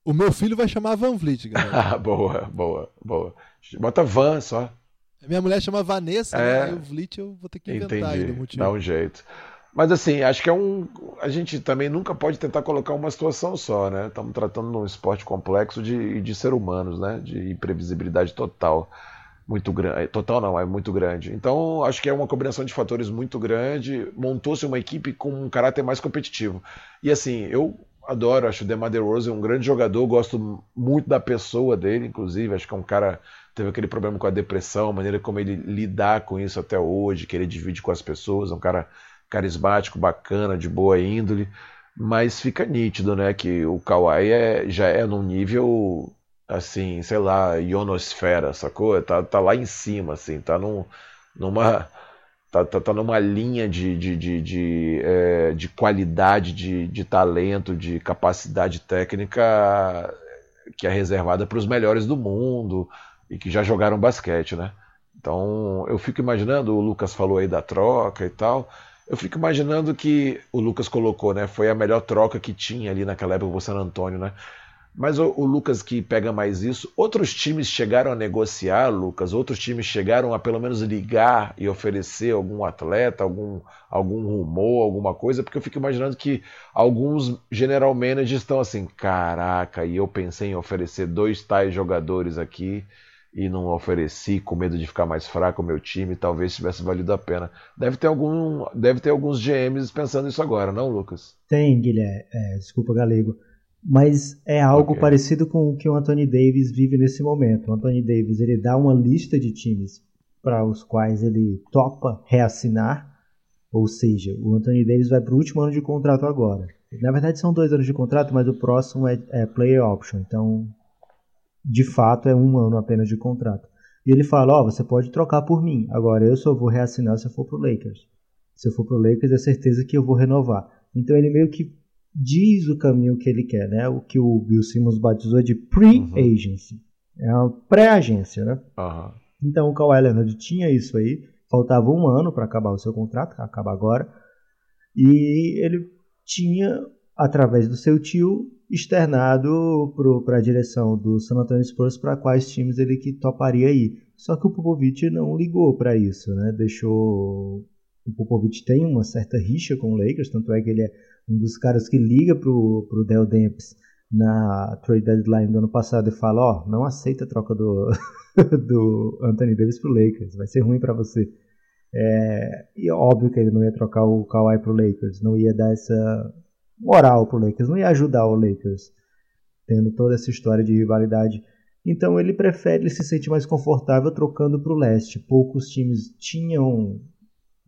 o meu filho vai chamar Van Vliet, galera. boa, boa, boa. Bota Van só. Minha mulher chama Vanessa, é... né? o Vliet eu vou ter que inventar Entendi. aí no motivo. Dá um jeito. Mas assim, acho que é um. A gente também nunca pode tentar colocar uma situação só, né? Estamos tratando de um esporte complexo de, de ser humanos, né? De imprevisibilidade total. Muito grande. Total não, é muito grande. Então, acho que é uma combinação de fatores muito grande. Montou-se uma equipe com um caráter mais competitivo. E assim, eu adoro, acho o DeMar DeRozan um grande jogador, gosto muito da pessoa dele, inclusive, acho que é um cara teve aquele problema com a depressão, a maneira como ele lidar com isso até hoje, que ele divide com as pessoas, é um cara carismático, bacana, de boa índole, mas fica nítido, né, que o Kawhi é, já é num nível assim, sei lá, ionosfera, sacou? Tá, tá lá em cima, assim, tá num, numa tá, tá, tá numa linha de, de, de, de, é, de qualidade, de, de talento, de capacidade técnica que é reservada para os melhores do mundo e que já jogaram basquete, né? Então eu fico imaginando, o Lucas falou aí da troca e tal, eu fico imaginando que o Lucas colocou, né? Foi a melhor troca que tinha ali naquela época o San Antônio, né? Mas o, o, Lucas que pega mais isso, outros times chegaram a negociar, Lucas, outros times chegaram a pelo menos ligar e oferecer algum atleta, algum, algum rumor, alguma coisa, porque eu fico imaginando que alguns general managers estão assim, caraca, e eu pensei em oferecer dois tais jogadores aqui e não ofereci com medo de ficar mais fraco o meu time, talvez tivesse valido a pena. Deve ter algum, deve ter alguns GMs pensando isso agora, não, Lucas? Tem, Guilherme. É, desculpa, Galego mas é algo okay. parecido com o que o Anthony Davis vive nesse momento. O Anthony Davis ele dá uma lista de times para os quais ele topa reassinar, ou seja, o Anthony Davis vai para o último ano de contrato agora. Na verdade são dois anos de contrato, mas o próximo é, é player option, então de fato é um ano apenas de contrato. E ele fala, ó, oh, você pode trocar por mim, agora eu só vou reassinar se eu for pro Lakers. Se eu for pro Lakers é certeza que eu vou renovar. Então ele meio que diz o caminho que ele quer, né? O que o Bill Simmons batizou de pre-agency. Uhum. É uma pré-agência, né? Uhum. Então o Kawhi Leonard tinha isso aí. Faltava um ano para acabar o seu contrato, acaba agora. E ele tinha, através do seu tio, externado para a direção do San Antonio Spurs para quais times ele que toparia ir. Só que o Popovich não ligou para isso, né? Deixou o Popovich tem uma certa rixa com o Lakers, tanto é que ele é um dos caras que liga pro, pro Del Demps na trade deadline do ano passado e fala, ó, oh, não aceita a troca do, do Anthony Davis pro Lakers, vai ser ruim para você. É, e é óbvio que ele não ia trocar o Kawhi pro Lakers, não ia dar essa moral pro Lakers, não ia ajudar o Lakers, tendo toda essa história de rivalidade. Então ele prefere, ele se sente mais confortável trocando pro leste. Poucos times tinham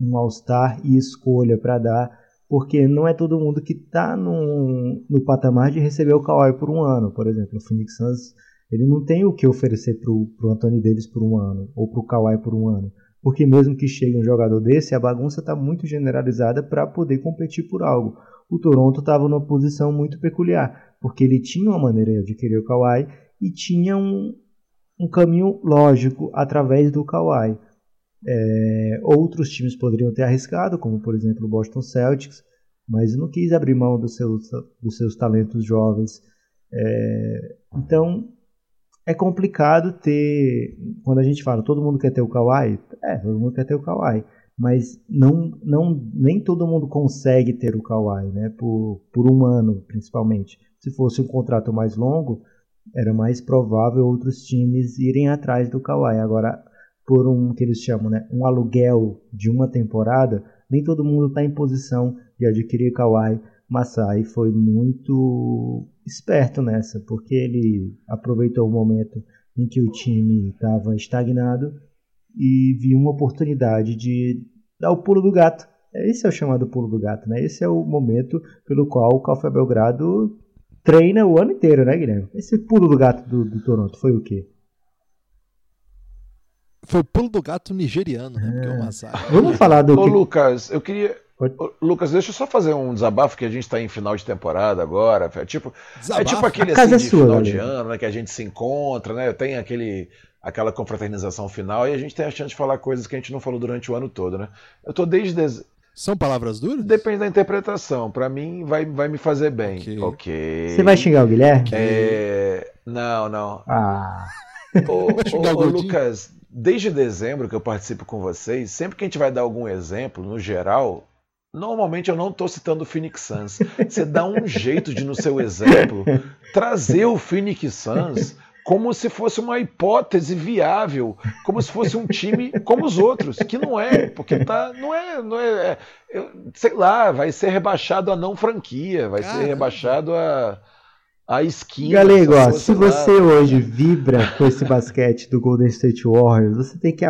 um All-Star e escolha para dar porque não é todo mundo que está no, patamar de receber o Kawhi por um ano. Por exemplo, o Phoenix Suns Ele não tem o que oferecer pro, pro Anthony Davis por um ano, ou pro Kawhi por um ano. Porque mesmo que chegue um jogador desse, a bagunça está muito generalizada para poder competir por algo. O Toronto estava numa posição muito peculiar, porque ele tinha uma maneira de adquirir o Kawhi e tinha um, um caminho lógico através do Kawhi. É, outros times poderiam ter arriscado, como por exemplo o Boston Celtics, mas não quis abrir mão dos seus, dos seus talentos jovens. É, então é complicado ter. Quando a gente fala todo mundo quer ter o Kawhi, é, todo mundo quer ter o Kawhi, mas não, não, nem todo mundo consegue ter o Kawhi, né? Por, por um ano, principalmente. Se fosse um contrato mais longo, era mais provável outros times irem atrás do Kawhi. Agora, por um que eles chamam, né, um aluguel de uma temporada, nem todo mundo está em posição de adquirir Kawhi. Masai foi muito esperto nessa, porque ele aproveitou o momento em que o time estava estagnado e viu uma oportunidade de dar o pulo do gato. Esse é o chamado pulo do gato, né? Esse é o momento pelo qual o Café Belgrado treina o ano inteiro, né, Guilherme? Esse pulo do gato do, do Toronto foi o quê? Foi o pulo do gato nigeriano, né? Porque é o Masai. Vamos falar do. Ô, que... Lucas, eu queria. Lucas, deixa eu só fazer um desabafo que a gente está em final de temporada agora. É tipo, é tipo aquele assim, casa é de sua, final né? de ano, né? Que a gente se encontra, né? Tem aquele, aquela confraternização final e a gente tem a chance de falar coisas que a gente não falou durante o ano todo, né? Eu tô desde. dez- São palavras duras? Depende da interpretação. Pra mim, vai, vai me fazer bem. Ok. Ok. Você vai xingar o Guilherme? É... Não, não. Ah, Ô, ô, ô? Lucas, desde dezembro que eu participo com vocês, sempre que a gente vai dar algum exemplo, no geral, normalmente eu não estou citando o Phoenix Suns. Você dá um jeito de, no seu exemplo, trazer o Phoenix Suns como se fosse uma hipótese viável, como se fosse um time como os outros, que não é, porque tá, não é, não é, é- eu- sei lá, vai ser rebaixado a não franquia, vai ser Caramba. rebaixado a a esquina. Galego, ó, se lá. você hoje vibra com esse basquete do Golden State Warriors, você tem que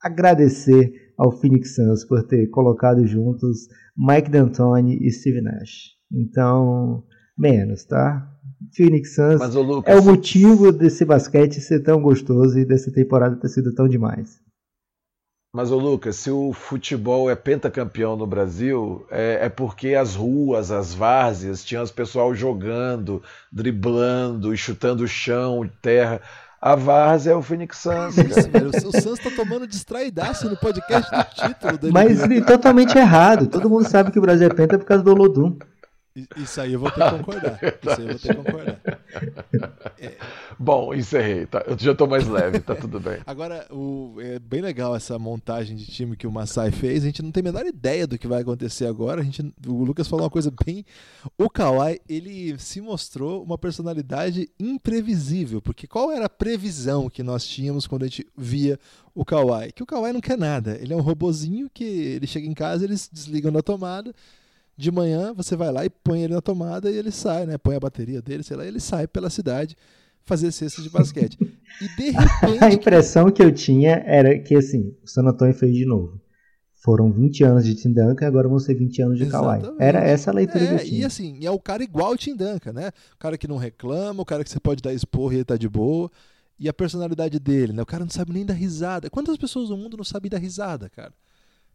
agradecer ao Phoenix Suns por ter colocado juntos Mike D'Antoni e Steve Nash. Então, menos, tá? Phoenix Suns Mas, ô, Lucas, é o motivo desse basquete ser tão gostoso e dessa temporada ter sido tão demais. Mas, ô Lucas, se o futebol é pentacampeão no Brasil, é, é porque as ruas, as várzeas, tinham os pessoal jogando, driblando e chutando o chão, terra. A várzea é o Phoenix Suns, Isso, velho. O seu Santos tá tomando distraidaço no podcast do título. Mas totalmente errado. Todo mundo sabe que o Brasil é penta por causa do Olodum. Isso aí eu vou ter que concordar. Isso aí eu vou ter que concordar. Bom, encerrei. Tá? Eu já tô mais leve, tá tudo bem. Agora, o- é bem legal essa montagem de time que o Masai fez. A gente não tem a menor ideia do que vai acontecer agora. A gente, o Lucas falou uma coisa bem. O Kawhi, ele se mostrou uma personalidade imprevisível. Porque qual era a previsão que nós tínhamos quando a gente via o Kawhi? Que o Kawhi não quer nada. Ele é um robozinho que ele chega em casa, eles desligam da tomada. De manhã você vai lá e põe ele na tomada e ele sai, né? Põe a bateria dele, sei lá, e ele sai pela cidade fazer cestas de basquete. E de repente. A impressão que eu tinha era que assim, o San Antonio fez de novo. Foram 20 anos de Tim Duncan, agora vão ser 20 anos de Kawhi. Era essa a leitura que eu É, tinha. e assim, é o cara igual o Tim Duncan, né? O cara que não reclama, o cara que você pode dar esporro e ele tá de boa. E a personalidade dele, né? O cara não sabe nem dar risada. Quantas pessoas no mundo não sabem dar risada, cara?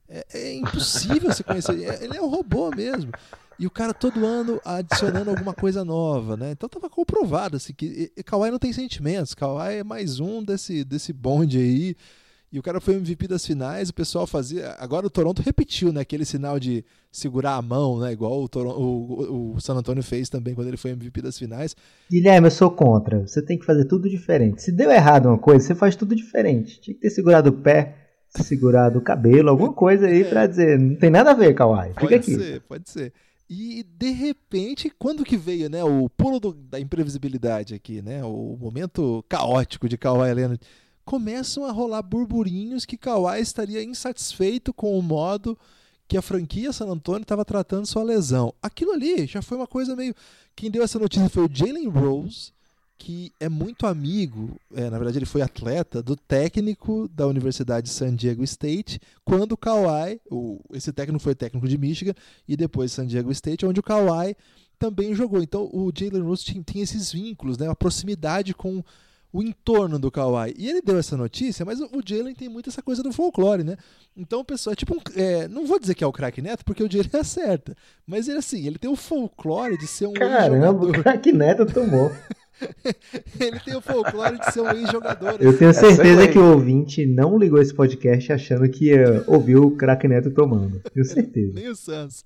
É, é impossível você conhecer. É- Ele é um robô mesmo. E o cara todo ano adicionando alguma coisa nova, né? Então tava comprovado assim, que e- e Kawhi não tem sentimentos. Kawhi é mais um desse, desse bonde aí. E o cara foi MVP das finais, o pessoal fazia. Agora o Toronto repetiu, né? Aquele sinal de segurar a mão, né? Igual o, Toron- o, o- o San Antonio fez também quando ele foi MVP das finais. Guilherme, eu sou contra. Você tem que fazer tudo diferente. Se deu errado uma coisa, você faz tudo diferente. Tinha que ter segurado o pé, segurado o cabelo, alguma coisa aí pra dizer, não tem nada a ver, Kawhi. Fica Pode aqui. ser, pode ser. E de repente, quando que veio, né, o pulo do- da imprevisibilidade aqui, né, o momento caótico de Kawhi Leonard, começam a rolar burburinhos que Kawhi estaria insatisfeito com o modo que a franquia San Antonio estava tratando sua lesão. Aquilo ali já foi uma coisa meio. Quem deu essa notícia foi o Jalen Rose, que é muito amigo, é, na verdade ele foi atleta do técnico da Universidade de San Diego State, quando o Kawhi, o, esse técnico foi técnico de Michigan e depois San Diego State, onde o Kawhi também jogou. Então o Jalen Rose tem, tem esses vínculos, né, uma proximidade com o entorno do Kawhi. E ele deu essa notícia, mas o Jalen tem muito essa coisa do folclore, né? Então o pessoal é tipo um, é, não vou dizer que é o craque Neto, porque o Jalen acerta. Mas ele assim, ele tem o folclore de ser um Caramba, o craque Neto tomou. ele tem o folclore de ser um ex-jogador. Eu tenho certeza que o ouvinte não ligou esse podcast achando que ia ouvir o craque Neto tomando. Tenho certeza. Nem o Sans.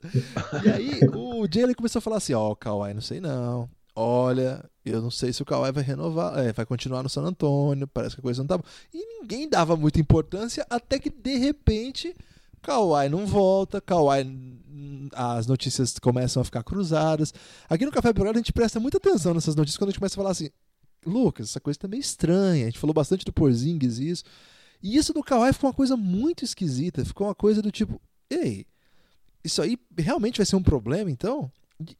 E aí o Jalen começou a falar assim, ó, oh, Kawhi, não sei não olha, eu não sei se o Kawhi vai renovar, é, vai continuar no San Antônio, parece que a coisa não tá boa. E ninguém dava muita importância até que de repente Kawhi não volta, Kawhi as notícias começam a ficar cruzadas. Aqui no Café Belgrado a gente presta muita atenção nessas notícias quando a gente começa a falar assim, Lucas, essa coisa tá meio estranha. A gente falou bastante do Porzingis e isso. E isso do Kawhi ficou uma coisa muito esquisita, ficou uma coisa do tipo, ei, isso aí realmente vai ser um problema então?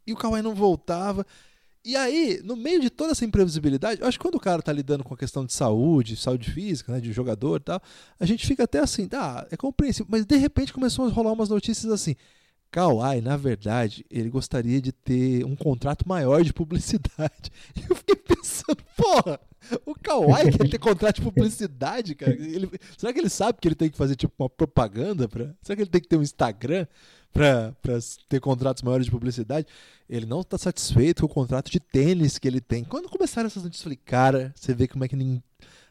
E o Kawhi não voltava. E aí, no meio de toda essa imprevisibilidade, eu acho que quando o cara tá lidando com a questão de saúde, saúde física, né, de jogador e tal, a gente fica até assim, tá, é compreensível. Mas de repente começou a rolar umas notícias assim. Kawhi, na verdade, ele gostaria de ter um contrato maior de publicidade. E eu fiquei pensando, porra, o Kawhi quer ter contrato de publicidade, cara? Ele, será que ele sabe que ele tem que fazer tipo uma propaganda? Pra, será que ele tem que ter um Instagram? para ter contratos maiores de publicidade. Ele não está satisfeito com o contrato de tênis que ele tem. Quando começaram essas notícias, eu falei, cara, você vê como é que nem,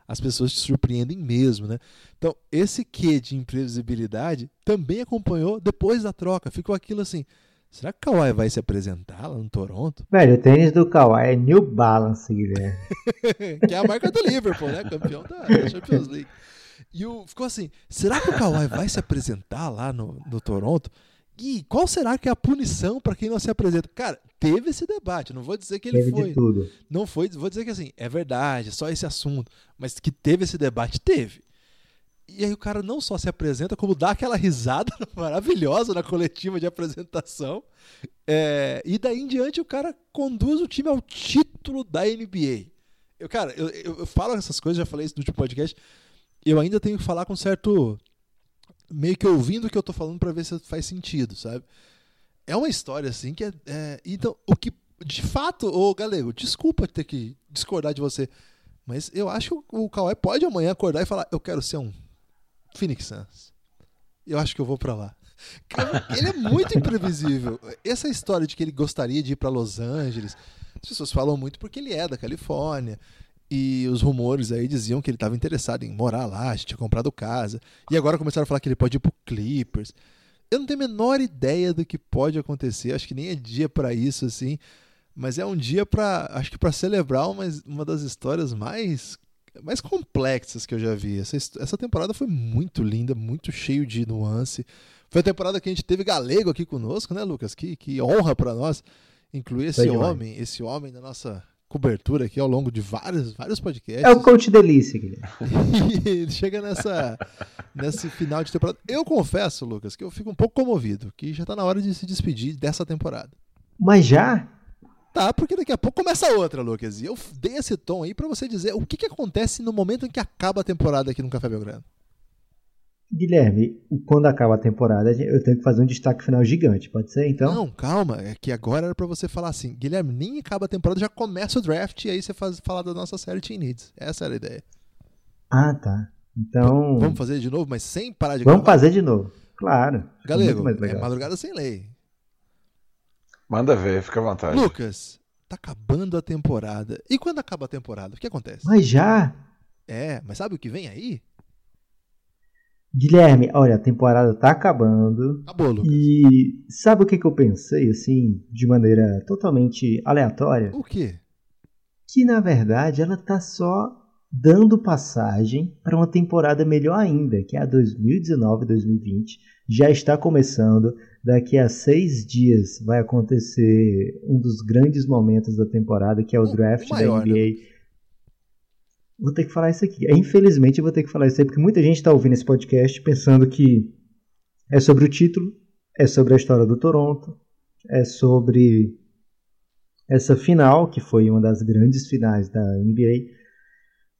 as pessoas te surpreendem mesmo, né? Então, esse quê de imprevisibilidade também acompanhou depois da troca. Ficou aquilo assim. Será que o Kawhi vai se apresentar lá no Toronto? Velho, o tênis do Kawhi é New Balance, Guilherme. que é a marca do Liverpool, né? Campeão da, Champions League. E o, ficou assim: será que o Kawhi vai se apresentar lá no, no Toronto? E qual será que é a punição para quem não se apresenta? Cara, teve esse debate, não vou dizer que ele teve foi. Não foi, vou dizer que assim, é verdade, é só esse assunto, mas que teve esse debate, teve. E aí o cara não só se apresenta, como dá aquela risada maravilhosa na coletiva de apresentação. É, e daí em diante o cara conduz o time ao título da NBA. Eu, cara, eu, eu, eu falo essas coisas, já falei isso no último podcast. Eu ainda tenho que falar com certo meio que ouvindo o que eu tô falando para ver se faz sentido, sabe? É uma história assim que é, é, então o que de fato, ô Galego, desculpa ter que discordar de você, mas eu acho que o Kawhi pode amanhã acordar e falar, eu quero ser um Phoenix Suns. Eu acho que eu vou para lá. Ele é muito imprevisível. Essa história de que ele gostaria de ir para Los Angeles, as pessoas falam muito porque ele é da Califórnia. E os rumores aí diziam que ele estava interessado em morar lá, tinha comprado casa. E agora começaram a falar que ele pode ir pro Clippers. Eu não tenho a menor ideia do que pode acontecer. Acho que nem é dia para isso, assim. Mas é um dia para, acho que para celebrar uma, uma das histórias mais mais complexas que eu já vi. Essa, essa temporada foi muito linda, muito cheio de nuance. Foi a temporada que a gente teve galego aqui conosco, né, Lucas? Que, que honra para nós incluir esse homem, esse homem na nossa cobertura aqui ao longo de vários, vários podcasts. É o coach delícia, Guilherme. e chega nessa, nesse final de temporada. Eu confesso, Lucas, que eu fico um pouco comovido, que já tá na hora de se despedir dessa temporada. Mas já? Tá, porque daqui a pouco começa outra, Lucas. E eu dei esse tom aí para você dizer o que, que acontece no momento em que acaba a temporada aqui no Café Belgrano. Guilherme, quando acaba a temporada, eu tenho que fazer um destaque final gigante, pode ser então? Não, calma, é que agora era para você falar assim, Guilherme, nem acaba a temporada, já começa o draft e aí você faz falar da nossa série Team Needs. Essa era a ideia. Ah, tá. Então. Vamos fazer de novo, mas sem parar de Vamos gravar? fazer de novo, claro. Galego, é madrugada sem lei. Manda ver, fica à vontade. Lucas, tá acabando a temporada. E quando acaba a temporada, o que acontece? Mas já? É, mas sabe o que vem aí? Guilherme, olha, a temporada tá acabando. Acabou, Lucas. E sabe o que, que eu pensei, assim, de maneira totalmente aleatória? O quê? Que na verdade ela tá só dando passagem para uma temporada melhor ainda, que é a 2019-2020. Já está começando. Daqui a seis dias vai acontecer um dos grandes momentos da temporada, que é o, o draft maior, da NBA. Né? Vou ter que falar isso aqui. Infelizmente, eu vou ter que falar isso aí, porque muita gente está ouvindo esse podcast pensando que é sobre o título, é sobre a história do Toronto, é sobre essa final, que foi uma das grandes finais da NBA.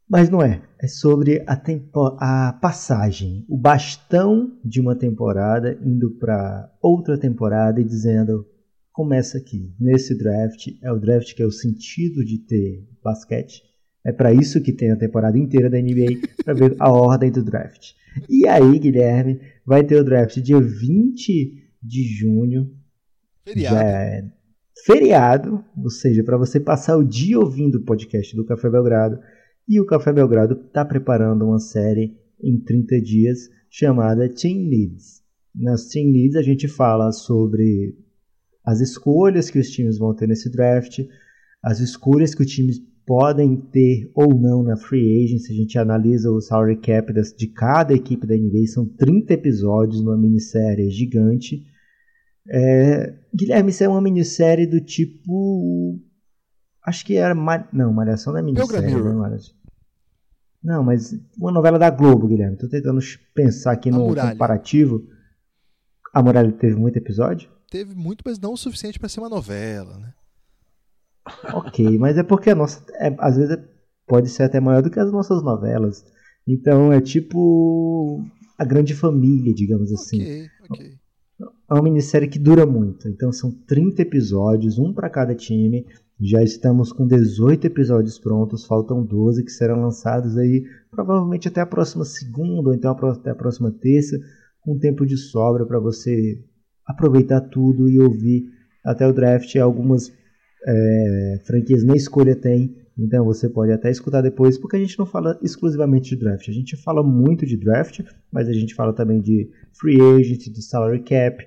Mas não é. É sobre a, tempo, a passagem, o bastão de uma temporada indo para outra temporada e dizendo: começa aqui, nesse draft. É o draft que é o sentido de ter basquete É para isso que tem a temporada inteira da NBA, para ver a ordem do draft. E aí, Guilherme, vai ter o draft dia 20 de junho. Feriado. É feriado, ou seja, para você passar o dia ouvindo o podcast do Café Belgrado. E o Café Belgrado está preparando uma série em 30 dias chamada Team Leads. Nas Team Leads a gente fala sobre as escolhas que os times vão ter nesse draft, as escolhas que os times podem ter ou não na free agency. A gente analisa o salary cap de cada equipe da NBA. São 30 episódios numa minissérie gigante. É, Guilherme, isso é uma minissérie do tipo. Acho que era. Não, Malhação não é minissérie. Né, não, mas uma novela da Globo, Guilherme. Estou tentando pensar aqui no comparativo. A Muralha teve muito episódio? Teve muito, mas não o suficiente para ser uma novela, né? Ok, mas é porque a nossa. É, às vezes é, pode ser até maior do que as nossas novelas. Então é tipo. A grande família, digamos assim. Ok, ok. É uma minissérie que dura muito. Então são 30 episódios, um para cada time. Já estamos com 18 episódios prontos, faltam 12 que serão lançados aí provavelmente até a próxima segunda ou então até a próxima terça, com tempo de sobra para você aproveitar tudo e ouvir até o draft algumas é, franquias nem escolha tem, então você pode até escutar depois, porque a gente não fala exclusivamente de draft, a gente fala muito de draft, mas a gente fala também de free agent, de salary cap.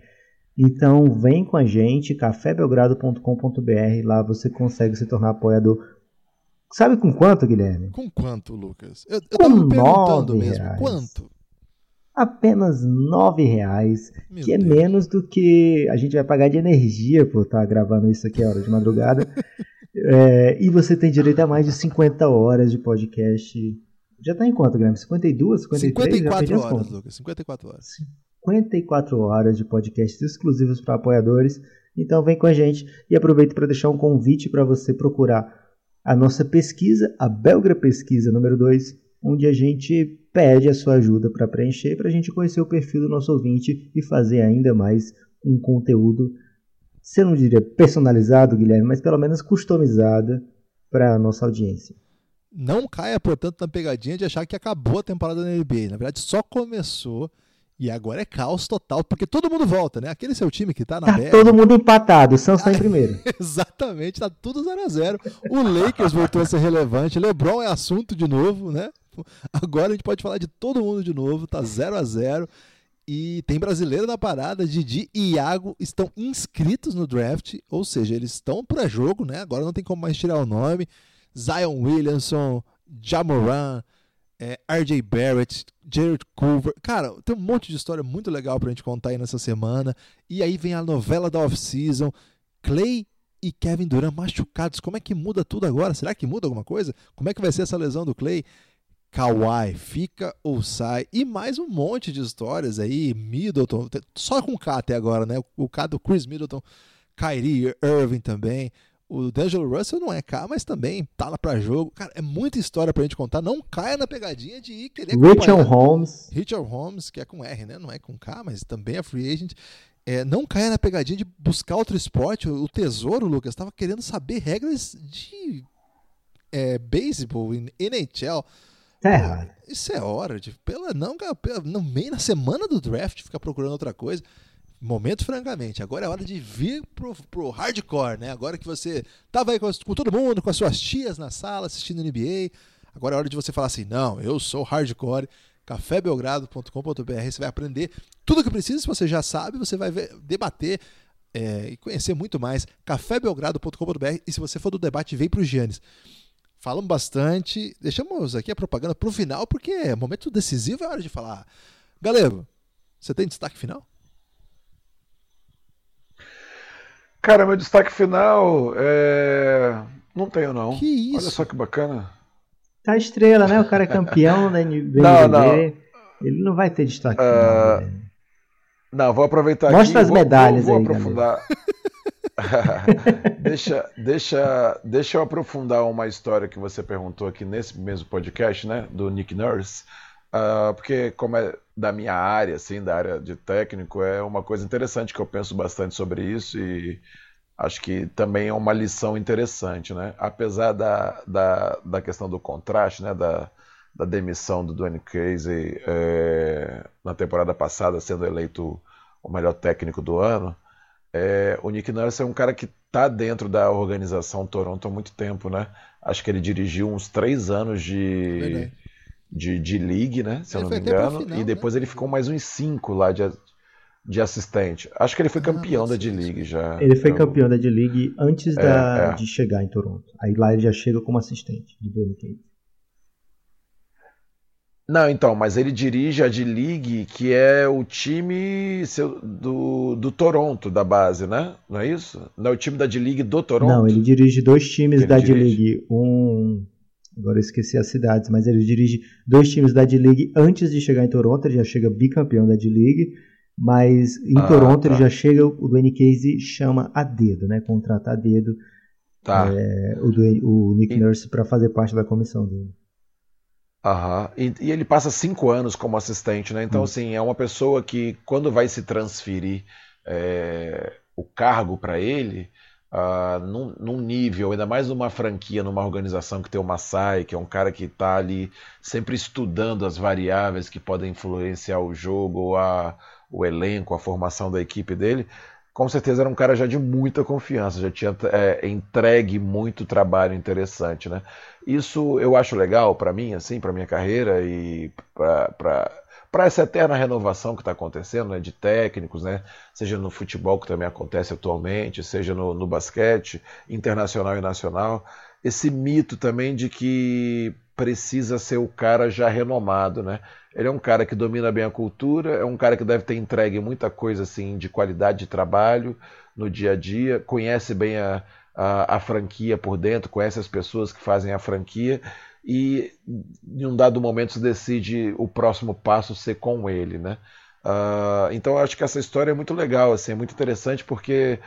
Então vem com a gente, cafébelgrado.com.br, lá você consegue se tornar apoiador. Sabe com quanto, Guilherme? Com quanto, Lucas? Eu, eu com tava me perguntando mesmo, reais. quanto? Apenas nove reais, Meu que é Deus. menos do que a gente vai pagar de energia por estar gravando isso aqui a hora de madrugada. é, e você tem direito a mais de 50 horas de podcast. Já está em quanto, Guilherme? 52, 53? 54 horas, Lucas. 54 horas. 54 horas de podcasts exclusivos para apoiadores. Então vem com a gente e aproveito para deixar um convite para você procurar a nossa pesquisa, a Belgra Pesquisa número 2, onde a gente pede a sua ajuda para preencher, para a gente conhecer o perfil do nosso ouvinte e fazer ainda mais um conteúdo, se eu não diria personalizado, Guilherme, mas pelo menos customizado para a nossa audiência. Não caia, portanto, na pegadinha de achar que acabou a temporada da NBA. Na verdade, só começou e agora é caos total, porque todo mundo volta, né? Aquele seu time que tá na Tá todo mundo empatado, o Suns tá em primeiro. Exatamente, tá tudo 0 a 0 O Lakers voltou a ser relevante, LeBron é assunto de novo, né? Agora a gente pode falar de todo mundo de novo, tá 0 a 0 e tem brasileiro na parada, Didi e Iago estão inscritos no draft, ou seja, eles estão para jogo, né? Agora não tem como mais tirar o nome. Zion Williamson, Jamoran, é, RJ Barrett, Jared Culver. Cara, tem um monte de história muito legal pra gente contar aí nessa semana. E aí vem a novela da off-season. Clay e Kevin Durant machucados. Como é que muda tudo agora? Será que muda alguma coisa? Como é que vai ser essa lesão do Clay? Kawhi fica ou sai e mais um monte de histórias aí, Middleton, só com K até agora, né? O K do Chris Middleton, Kyrie Irving também. O D'Angelo Russell não é K, mas também tá lá pra jogo. Cara, é muita história pra gente contar. Não caia na pegadinha de ir querer Richard Holmes. Richard Holmes, que é com R, né? Não é com K, mas também é free agent. É, não caia na pegadinha de buscar outro esporte. O Tesouro, Lucas, estava querendo saber regras de é, beisebol NHL. Tá errado. Isso é hora de. Pela, não, pela, no meio, na semana do draft, ficar procurando outra coisa. Momento, francamente. Agora é hora de vir pro, pro hardcore, né? Agora que você tava aí com, com todo mundo, com as suas tias na sala, assistindo NBA. Agora é hora de você falar assim: não, eu sou hardcore cafébelgrado.com.br. Você vai aprender tudo o que precisa. Se você já sabe, você vai ver, debater é, e conhecer muito mais. cafébelgrado.com.br. E se você for do debate, vem para o Giannis. Falamos bastante. Deixamos aqui a propaganda para o final, porque é momento decisivo, é hora de falar. Galego, você tem destaque final? Cara, meu destaque final é. Não tenho, não. Que isso? Olha só que bacana. Tá estrela, né? O cara é campeão da NBA. Não, não. Ele não vai ter destaque uh... final. Né? Não, vou aproveitar Mostra aqui. as medalhas vou, vou, vou aí. aprofundar. deixa, deixa, deixa eu aprofundar uma história que você perguntou aqui nesse mesmo podcast, né, do Nick Nurse, uh, porque como é da minha área, assim, da área de técnico, é uma coisa interessante que eu penso bastante sobre isso e acho que também é uma lição interessante, né? Apesar da, da, da questão do contraste, né? Da, da demissão do Dwayne Casey é, na temporada passada, sendo eleito o melhor técnico do ano, é, o Nick Nurse é um cara que está dentro da organização Toronto há muito tempo, né? Acho que ele dirigiu uns três anos de, de, de league, né? Se eu não me engano. Final, e depois né? ele ficou mais uns cinco lá de, de assistente. Acho que ele foi ah, campeão ah, da D-League já. Ele foi eu... campeão da D-League antes é, da, é. de chegar em Toronto. Aí lá ele já chega como assistente de Dwayne Casey. Não, então, mas ele dirige a D-League, que é o time do, do Toronto, da base, né? Não é isso? Não é o time da D-League do Toronto? Não, ele dirige dois times da D-League. Um. Agora eu esqueci as cidades, mas ele dirige dois times da D-League antes de chegar em Toronto. Ele já chega bicampeão da D-League. Mas em ah, Toronto tá. ele já chega, o Dwayne Casey chama a dedo, né? Contrata a dedo tá. é, o, Dwayne, o Nick e... Nurse para fazer parte da comissão dele. Aham. E, e, ele passa cinco anos como assistente, né? Então, hum. assim, é uma pessoa que, quando vai se transferir é, o cargo para ele, uh, num, num, nível, ainda mais numa franquia, numa organização que tem o Masai, que é um cara que está ali sempre estudando as variáveis que podem influenciar o jogo, a, o elenco, a formação da equipe dele, com certeza era um cara já de muita confiança, já tinha é, entregue muito trabalho interessante, né? Isso eu acho legal para mim, assim, para minha carreira e para essa eterna renovação que está acontecendo, né, de técnicos, né, seja no futebol que também acontece atualmente, seja no, no basquete internacional e nacional, esse mito também de que precisa ser o cara já renomado, né? Ele é um cara que domina bem a cultura, é um cara que deve ter entregue muita coisa assim de qualidade de trabalho no dia a dia, conhece bem a, a, a franquia por dentro, conhece as pessoas que fazem a franquia e em um dado momento se decide o próximo passo ser com ele, né? Uh, então eu acho que essa história é muito legal, assim, é muito interessante porque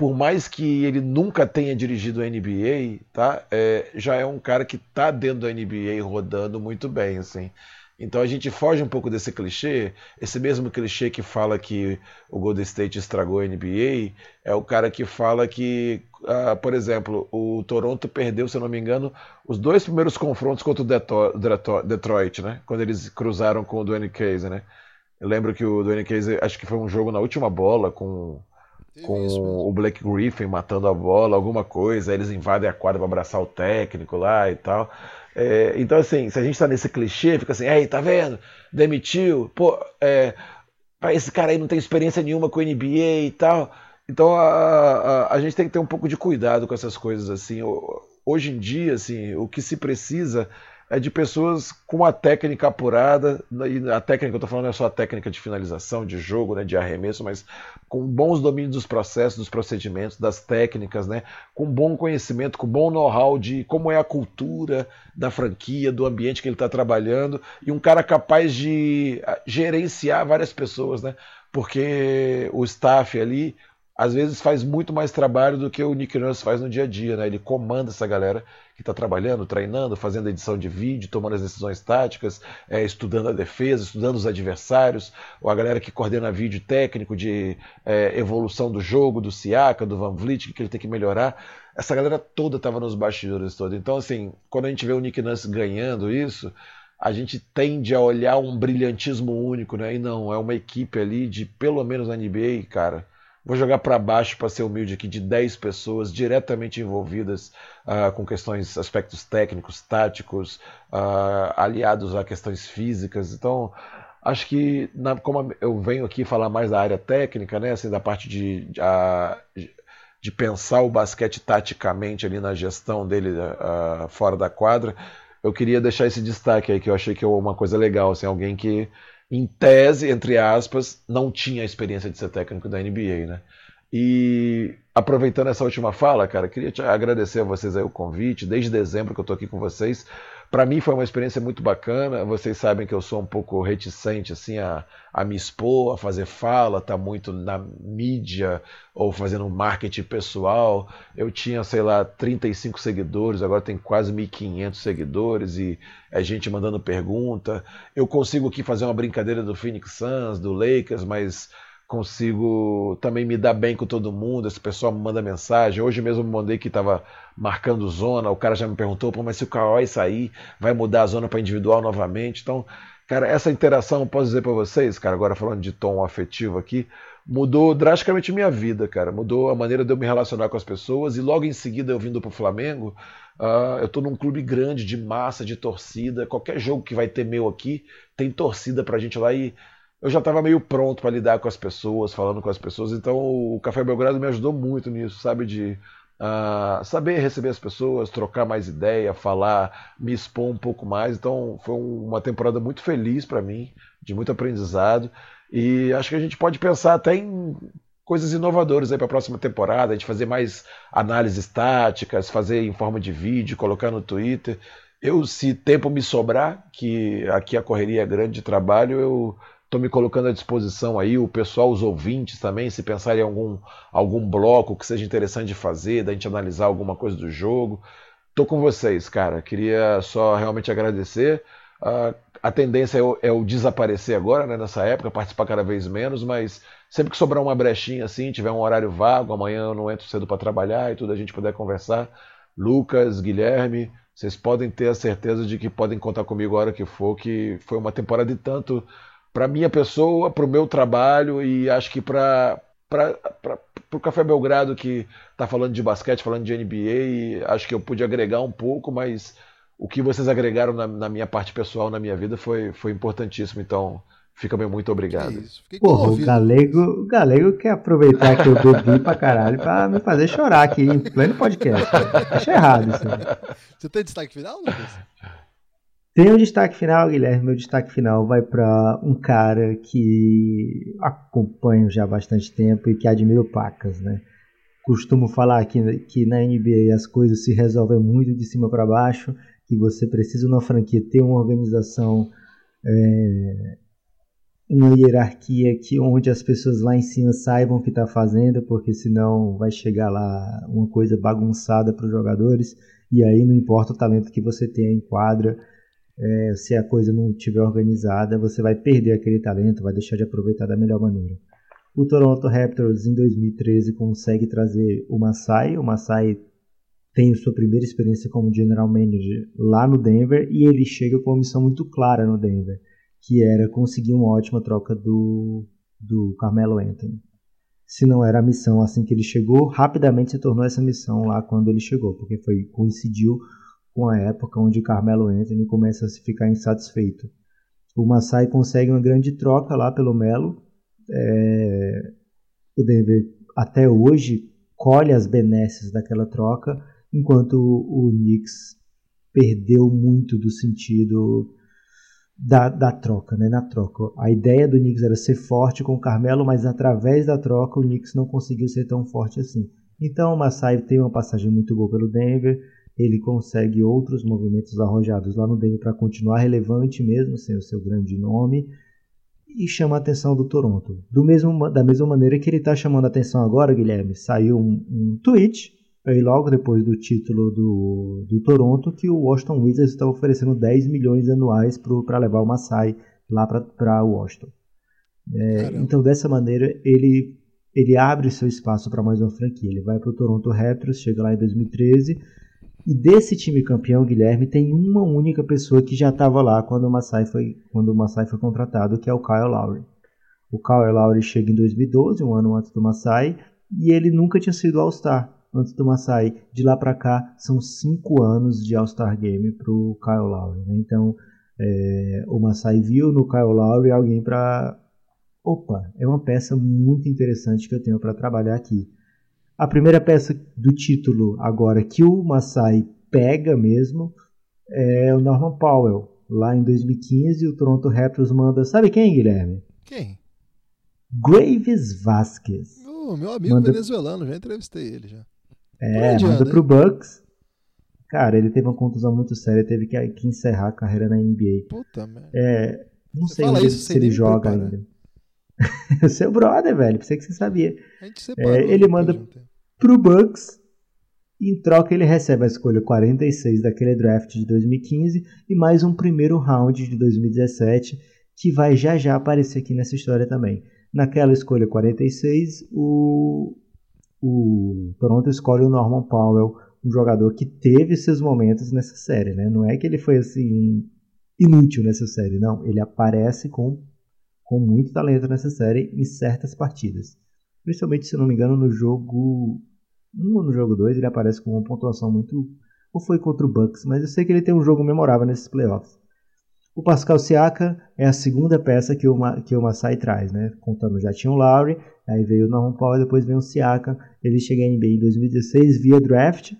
por mais que ele nunca tenha dirigido a NBA, tá? É, já é um cara que está dentro da NBA rodando muito bem, assim. Então a gente foge um pouco desse clichê, esse mesmo clichê que fala que o Golden State estragou a NBA, é o cara que fala que, ah, por exemplo, o Toronto perdeu, se eu não me engano, os dois primeiros confrontos contra o Detroit, né? Quando eles cruzaram com o Dwayne Casey, né? Eu lembro que o Dwayne Casey, acho que foi um jogo na última bola com com o Blake Griffin matando a bola, alguma coisa, eles invadem a quadra para abraçar o técnico lá e tal. É, então, assim, se a gente tá nesse clichê, fica assim, aí, tá vendo? Demitiu, pô, é, esse cara aí não tem experiência nenhuma com NBA e tal. Então a, a, a, gente tem que ter um pouco de cuidado com essas coisas assim. Hoje em dia, assim, o que se precisa é de pessoas com a técnica apurada, e a técnica que eu estou falando é só a técnica de finalização, de jogo, né, de arremesso, mas com bons domínios dos processos, dos procedimentos, das técnicas, né, com bom conhecimento, com bom know-how de como é a cultura da franquia, do ambiente que ele está trabalhando, e um cara capaz de ah, gerenciar várias pessoas, né, porque o staff ali às vezes faz muito mais trabalho do que o Nick Nurse faz no dia a dia, né? Ele comanda essa galera que está trabalhando, treinando, fazendo edição de vídeo, tomando as decisões táticas, é, estudando a defesa, estudando os adversários, ou a galera que coordena vídeo técnico de é, evolução do jogo, do Siaka, do Van Vliet, que ele tem que melhorar. Essa galera toda estava nos bastidores todos. Então, assim, quando a gente vê o Nick Nurse ganhando isso, a gente tende a olhar um brilhantismo único, né? E não, é uma equipe ali de, pelo menos na NBA, cara, Vou jogar para baixo, para ser humilde aqui, de 10 pessoas diretamente envolvidas uh, com questões, aspectos técnicos, táticos, uh, aliados a questões físicas. Então, acho que, na, como eu venho aqui falar mais da área técnica, né, assim, da parte de, de, uh, de pensar o basquete taticamente ali na gestão dele fora da quadra, eu queria deixar esse destaque aí, que eu achei que é uma coisa legal, assim, alguém que em tese, entre aspas, não tinha a experiência de ser técnico da NBA, né? E aproveitando essa última fala, cara, queria agradecer a vocês aí o convite. Desde dezembro que eu tô aqui com vocês. Para mim foi uma experiência muito bacana. Vocês sabem que eu sou um pouco reticente assim a, a me expor, a fazer fala, tá muito na mídia ou fazendo marketing pessoal. Eu tinha, sei lá, 35 seguidores, agora tem quase 1.500 seguidores e é gente mandando pergunta. Eu consigo aqui fazer uma brincadeira do Phoenix Suns, do Lakers, mas consigo também me dar bem com todo mundo. Esse pessoal me manda mensagem. Hoje mesmo me mandei que estava marcando zona. O cara já me perguntou, mas se o Kawhi sair, vai mudar a zona para individual novamente? Então, cara, essa interação, posso dizer para vocês, cara, agora falando de tom afetivo aqui, mudou drasticamente minha vida, cara. Mudou a maneira de eu me relacionar com as pessoas. E logo em seguida, eu vindo para o Flamengo, uh, eu estou num clube grande, de massa, de torcida. Qualquer jogo que vai ter meu aqui, tem torcida para a gente lá e eu já estava meio pronto para lidar com as pessoas, falando com as pessoas, então o Café Belgrado me ajudou muito nisso, sabe? De uh, saber receber as pessoas, trocar mais ideia, falar, me expor um pouco mais. Então foi uma temporada muito feliz para mim, de muito aprendizado. E acho que a gente pode pensar até em coisas inovadoras aí para a próxima temporada, a gente fazer mais análises táticas, fazer em forma de vídeo, colocar no Twitter. Eu, se tempo me sobrar, que aqui a correria é grande de trabalho, eu Estou me colocando à disposição aí, o pessoal, os ouvintes também, se pensarem em algum, algum bloco que seja interessante de fazer, da gente analisar alguma coisa do jogo. Estou com vocês, cara. Queria só realmente agradecer. Uh, a tendência é o, é o, desaparecer agora, né, nessa época, participar cada vez menos, mas sempre que sobrar uma brechinha assim, tiver um horário vago, amanhã eu não entro cedo para trabalhar e tudo, a gente puder conversar. Lucas, Guilherme, vocês podem ter a certeza de que podem contar comigo a hora que for, que foi uma temporada de tanto para minha pessoa, para o meu trabalho e acho que para o Café Belgrado que está falando de basquete, falando de NBA, acho que eu pude agregar um pouco, mas o que vocês agregaram na, na minha parte pessoal, na minha vida, foi, foi importantíssimo. Então, fica bem muito obrigado. É Porra, o galego, o galego quer aproveitar que eu bebi pra caralho pra me fazer chorar aqui em pleno podcast. Acho errado isso. Você tem destaque final, Lucas? Tem um destaque final, Guilherme. Meu destaque final vai para um cara que acompanho já há bastante tempo e que admiro pacas, né? Costumo falar que, que na NBA as coisas se resolvem muito de cima para baixo, que você precisa na franquia ter uma organização, é, uma hierarquia que onde as pessoas lá em cima saibam o que está fazendo, porque senão vai chegar lá uma coisa bagunçada para os jogadores e aí não importa o talento que você tenha em quadra é, se a coisa não estiver organizada, você vai perder aquele talento, vai deixar de aproveitar da melhor maneira. O Toronto Raptors em 2013 consegue trazer o Masai. O Masai tem sua primeira experiência como general manager lá no Denver e ele chega com uma missão muito clara no Denver, que era conseguir uma ótima troca do, do Carmelo Anthony. Se não era a missão assim que ele chegou, rapidamente se tornou essa missão lá quando ele chegou, porque foi coincidiu com a época onde Carmelo Anthony começa a se ficar insatisfeito. O Masai consegue uma grande troca lá pelo Melo. É... O Denver até hoje colhe as benesses daquela troca, enquanto o Knicks perdeu muito do sentido da, da troca, né? Na troca. A ideia do Knicks era ser forte com o Carmelo, mas através da troca o Knicks não conseguiu ser tão forte assim. Então o Masai tem uma passagem muito boa pelo Denver ele consegue outros movimentos arrojados lá no Denver para continuar relevante mesmo sem o seu grande nome e chama a atenção do Toronto. Do mesmo, da mesma maneira que ele está chamando a atenção agora, Guilherme, saiu um, um tweet aí logo depois do título do, do Toronto que o Washington Wizards está oferecendo 10 milhões anuais para levar o Masai lá para Washington. É, então dessa maneira ele ele abre seu espaço para mais uma franquia. Ele vai para o Toronto Raptors, chega lá em 2013 e desse time campeão, Guilherme, tem uma única pessoa que já estava lá quando o Masai foi quando o Masai foi contratado, que é o Kyle Lowry. O Kyle Lowry chega em 2012, um ano antes do Masai, e ele nunca tinha sido All-Star antes do Masai. De lá para cá, são cinco anos de All-Star Game para o Kyle Lowry. Né? Então, é, o Masai viu no Kyle Lowry alguém para... Opa, é uma peça muito interessante que eu tenho para trabalhar aqui. A primeira peça do título agora que o Masai pega mesmo é o Norman Powell. Lá em 2015 o Toronto Raptors manda, sabe quem, Guilherme? Quem? Graves Vasquez. Oh, meu amigo manda... venezuelano, já entrevistei ele já. É, manda pro Bucks. Cara, ele teve uma contusão muito séria, teve que, que encerrar a carreira na NBA. Puta merda. É, não Você sei onde isso, se ele joga ainda. Seu brother, velho, pensei que você sabia. A gente separou, é, ele manda para o Bucks. Em troca, ele recebe a escolha 46 daquele draft de 2015 e mais um primeiro round de 2017, que vai já já aparecer aqui nessa história também. Naquela escolha 46, o, o Toronto escolhe o Norman Powell, um jogador que teve seus momentos nessa série, né? Não é que ele foi assim inútil nessa série, não. Ele aparece com, com muito talento nessa série em certas partidas. Principalmente, se não me engano, no jogo 1 ou no jogo 2, ele aparece com uma pontuação muito. Ou foi contra o Bucks, mas eu sei que ele tem um jogo memorável nesses playoffs. O Pascal Siaka é a segunda peça que o, Ma, que o Masai traz, né? Contando, já tinha o Lowry, aí veio o Norman Powell, depois veio o Siaka. Ele chega em NBA em 2016 via draft,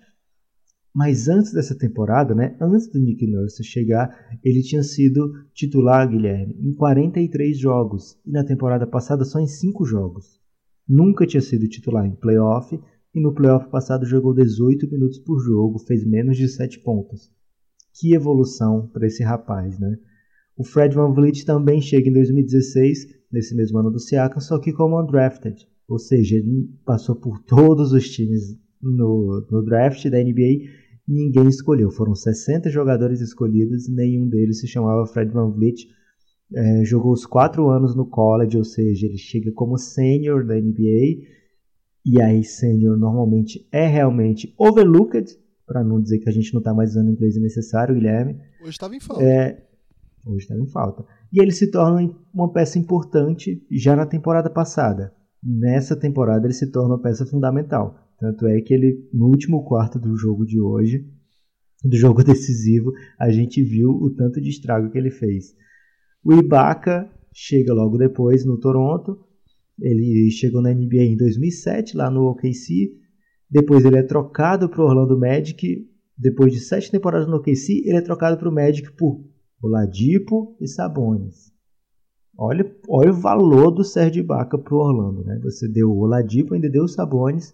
mas antes dessa temporada, né, antes do Nick Nurse chegar, ele tinha sido titular, Guilherme, em 43 jogos e na temporada passada só em 5 jogos. Nunca tinha sido titular em playoff e no playoff passado jogou 18 minutos por jogo, fez menos de 7 pontos. Que evolução para esse rapaz, né? O Fred Van Vliet também chega em 2016, nesse mesmo ano do Siakam, só que como undrafted, ou seja, ele passou por todos os times no, no draft da NBA ninguém escolheu. Foram 60 jogadores escolhidos, nenhum deles se chamava Fred Van Vliet. É, jogou os quatro anos no college, ou seja, ele chega como sênior da NBA. E aí, sênior normalmente é realmente overlooked, para não dizer que a gente não está mais usando inglês necessário, Guilherme. Hoje estava em falta. É, hoje estava em falta. E ele se torna uma peça importante já na temporada passada. Nessa temporada ele se torna uma peça fundamental. Tanto é que ele, no último quarto do jogo de hoje, do jogo decisivo, a gente viu o tanto de estrago que ele fez. O Ibaka chega logo depois no Toronto. Ele chegou na NBA em 2007, lá no OKC. Depois ele é trocado para o Orlando Magic. Depois de sete temporadas no OKC, ele é trocado para o Magic por Oladipo e Sabonis. Olha, olha o valor do Sérgio Ibaka para o Orlando. Né? Você deu o Oladipo, ainda deu o Sabonis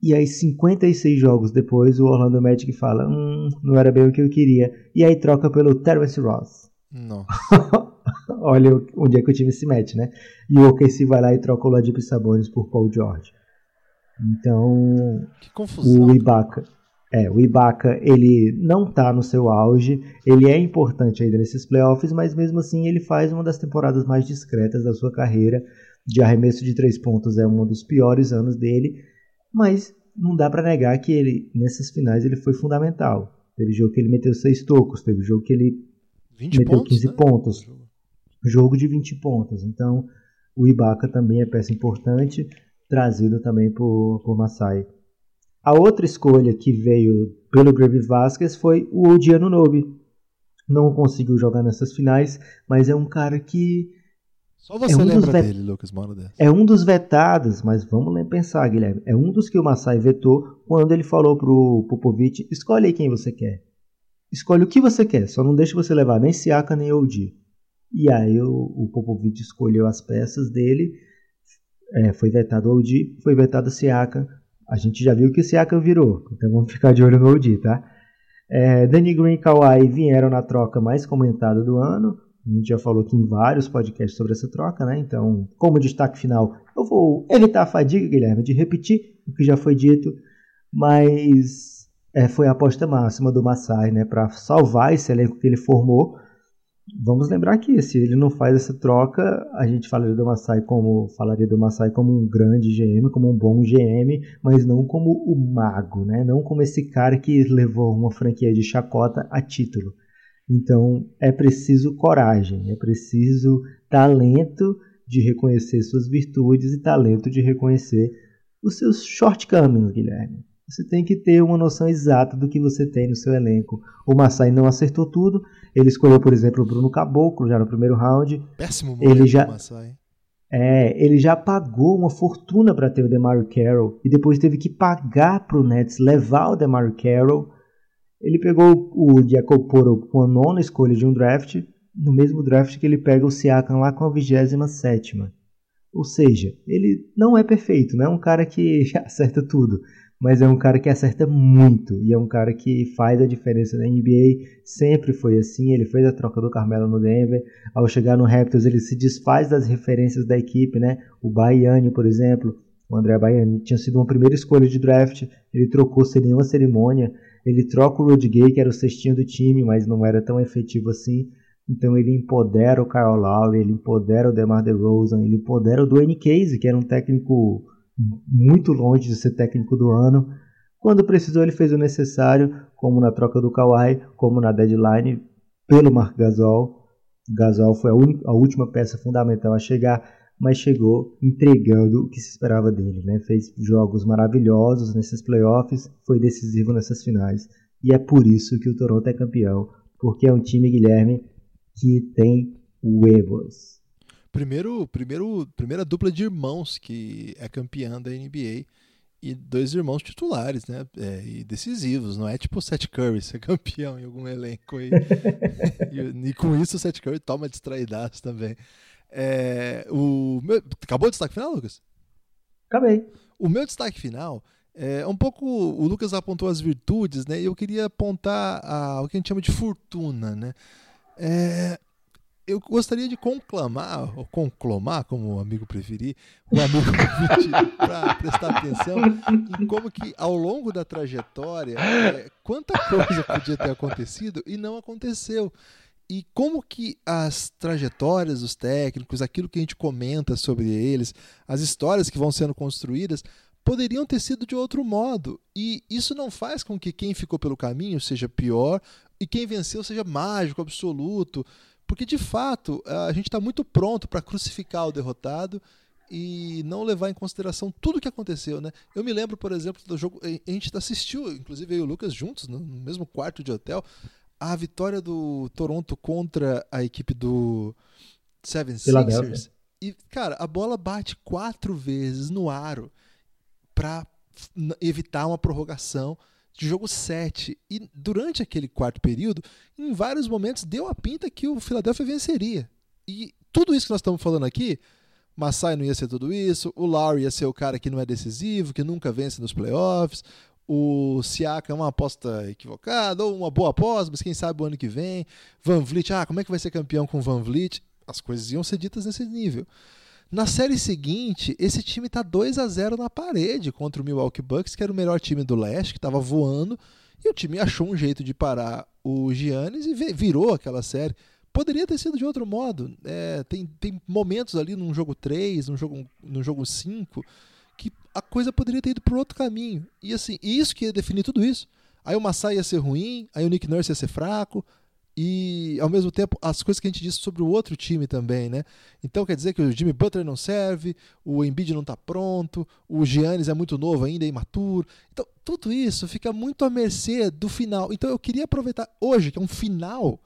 e aí, 56 jogos depois, o Orlando Magic fala: Hum, não era bem o que eu queria. E aí troca pelo Terence Ross. Não. Olha onde é que o time se mete, né? E o OKC vai lá e troca o Ladipo Sabonis por Paul George. Então. Que confusão. O Ibaka. É, o Ibaka, ele não tá no seu auge, ele é importante ainda nesses playoffs, mas mesmo assim ele faz uma das temporadas mais discretas da sua carreira. De arremesso de três pontos é um dos piores anos dele mas não dá para negar que ele nessas finais ele foi fundamental. Teve jogo que ele meteu seis tocos, teve jogo que ele meteu pontos, 15 né? pontos. Jogo de 20 pontos. Então, o Ibaka também é peça importante, trazido também por, por Masai. A outra escolha que veio pelo Grave Vasquez foi o Odiano Nobe. Não conseguiu jogar nessas finais, mas é um cara que só você é um lembra vet... dele, Lucas Moura. É um dos vetados, mas vamos pensar, Guilherme. É um dos que o Masai vetou quando ele falou pro Popovic: escolhe aí quem você quer. Escolhe o que você quer, só não deixe você levar nem Siaka nem Oudi. E aí o, o Popovic escolheu as peças dele, é, foi vetado o Oudi, foi vetado o Siaka. A gente já viu que o Siaka virou, então vamos ficar de olho no Oudi, tá? É, Danny Green e Kawhi vieram na troca mais comentada do ano. A gente já falou aqui em vários podcasts sobre essa troca, né? Então, como destaque final, eu vou evitar a fadiga, Guilherme, de repetir o que já foi dito, mas é, foi a aposta máxima do Massai, né? Para salvar esse elenco que ele formou. Vamos lembrar que se ele não faz essa troca, a gente falaria do Massai como falaria do Massai como um grande GM, como um bom GM, mas não como o mago, né? Não como esse cara que levou uma franquia de chacota a título. Então é preciso coragem, é preciso talento de reconhecer suas virtudes e talento de reconhecer os seus shortcomings, Guilherme. Você tem que ter uma noção exata do que você tem no seu elenco. O Massai não acertou tudo. Ele escolheu, por exemplo, o Bruno Caboclo já no primeiro round. Péssimo ele já Massai. É, ele já pagou uma fortuna para ter o DeMario Carroll. E depois teve que pagar para o Nets levar o DeMario Carroll. Ele pegou o Jacob Poro com a nona escolha de um draft, no mesmo draft que ele pega o Siakam lá com a 27 Ou seja, ele não é perfeito, não é um cara que acerta tudo, mas é um cara que acerta muito e é um cara que faz a diferença na NBA. Sempre foi assim. Ele fez a troca do Carmelo no Denver. Ao chegar no Raptors, ele se desfaz das referências da equipe, né? O Baiani, por exemplo, o André Baiani tinha sido uma primeira escolha de draft. Ele trocou sem nenhuma cerimônia. Ele troca o Rudy Gay, que era o cestinho do time, mas não era tão efetivo assim. Então ele empodera o Kyle Lowry, ele empodera o DeMar DeRozan, ele empodera o Dwayne Casey, que era um técnico muito longe de ser técnico do ano. Quando precisou, ele fez o necessário, como na troca do Kawhi, como na deadline pelo Marc Gasol. Gasol foi a, a última peça fundamental a chegar, mas chegou entregando o que se esperava dele. Né? Fez jogos maravilhosos nesses playoffs, foi decisivo nessas finais. E é por isso que o Toronto é campeão, porque é um time, Guilherme, que tem huevos. Primeiro, primeiro, primeira dupla de irmãos que é campeã da NBA e dois irmãos titulares, né? É, e decisivos, não é tipo o Seth Curry ser campeão em algum elenco aí. e, e, com isso o Seth Curry toma distraidaço também. É, o meu, acabou o destaque final, Lucas? Acabei. O meu destaque final é um pouco. O Lucas apontou as virtudes, né? E eu queria apontar a, o que a gente chama de fortuna, né? É, eu gostaria de conclamar, ou conclamar, como o amigo preferir, o amigo para prestar atenção em como que ao longo da trajetória, é, quanta coisa podia ter acontecido e não aconteceu. E como que as trajetórias dos técnicos, aquilo que a gente comenta sobre eles, as histórias que vão sendo construídas, poderiam ter sido de outro modo. E isso não faz com que quem ficou pelo caminho seja pior e quem venceu seja mágico, absoluto. Porque, de fato, a gente está muito pronto para crucificar o derrotado e não levar em consideração tudo o que aconteceu, né? Eu me lembro, por exemplo, do jogo. A gente assistiu, inclusive eu e o Lucas juntos, no mesmo quarto de hotel, a vitória do Toronto contra a equipe do Seven Sixers. E, cara, a bola bate quatro vezes no aro para evitar uma prorrogação de jogo 7. E durante aquele quarto período, em vários momentos deu a pinta que o Philadelphia venceria. E tudo isso que nós estamos falando aqui, Masai não ia ser tudo isso, o Lowry ia ser o cara que não é decisivo, que nunca vence nos playoffs, o Siaka é uma aposta equivocada, ou uma boa aposta, mas quem sabe o ano que vem. Van Vliet, ah, como é que vai ser campeão com Van Vliet? As coisas iam ser ditas nesse nível. Na série seguinte, esse time está 2 a 0 na parede contra o Milwaukee Bucks, que era o melhor time do leste, que estava voando, e o time achou um jeito de parar o Giannis e virou aquela série. Poderia ter sido de outro modo. É, tem, tem momentos ali num jogo 3, num jogo, num jogo 5, que a coisa poderia ter ido por outro caminho. E assim, isso que ia definir tudo isso. Aí o Massai ia ser ruim, aí o Nick Nurse ia ser fraco, e ao mesmo tempo as coisas que a gente disse sobre o outro time também, né? Então quer dizer que o Jimmy Butler não serve, o Embiid não está pronto, o Giannis é muito novo ainda, é imaturo. Então tudo isso fica muito à mercê do final. Então eu queria aproveitar hoje, que é um final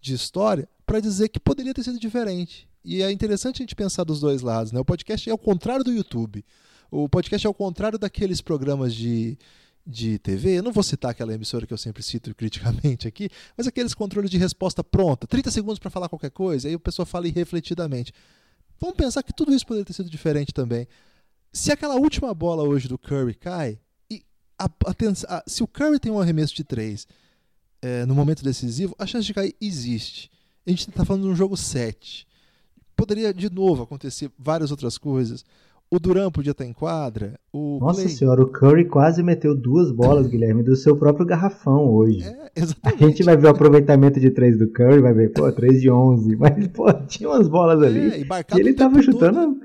de história, para dizer que poderia ter sido diferente. E é interessante a gente pensar dos dois lados, né? O podcast é ao contrário do YouTube. O podcast é ao contrário daqueles programas de de TV, eu não vou citar aquela emissora que eu sempre cito criticamente aqui, mas aqueles controles de resposta pronta, 30 segundos para falar qualquer coisa, aí a pessoa fala irrefletidamente. Vamos pensar que tudo isso poderia ter sido diferente também. Se aquela última bola hoje do Curry cai, e a, a, a, se o Curry tem um arremesso de 3 é, no momento decisivo, a chance de cair existe. A gente está falando de um jogo 7. Poderia de novo acontecer várias outras coisas. O Duran podia estar em quadra. O Nossa Clay... senhora, o Curry quase meteu duas bolas, Guilherme, do seu próprio garrafão hoje. É, exatamente. A gente vai ver o aproveitamento de 3 do Curry, vai ver, pô, 3 de 11. Mas, pô, tinha umas bolas ali. É, e, e ele tava chutando todo.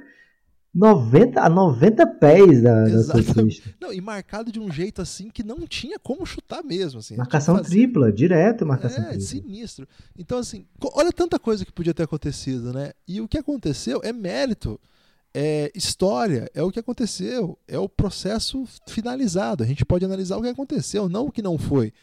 90, a 90 pés da, da sua cesta. Não, e marcado de um jeito assim que não tinha como chutar mesmo. Assim, marcação tripla, direto marcação é, tripla. sinistro. Então, assim, olha tanta coisa que podia ter acontecido, né? E o que aconteceu é mérito é história, é o que aconteceu, é o processo finalizado. A gente pode analisar o que aconteceu, não o que não foi.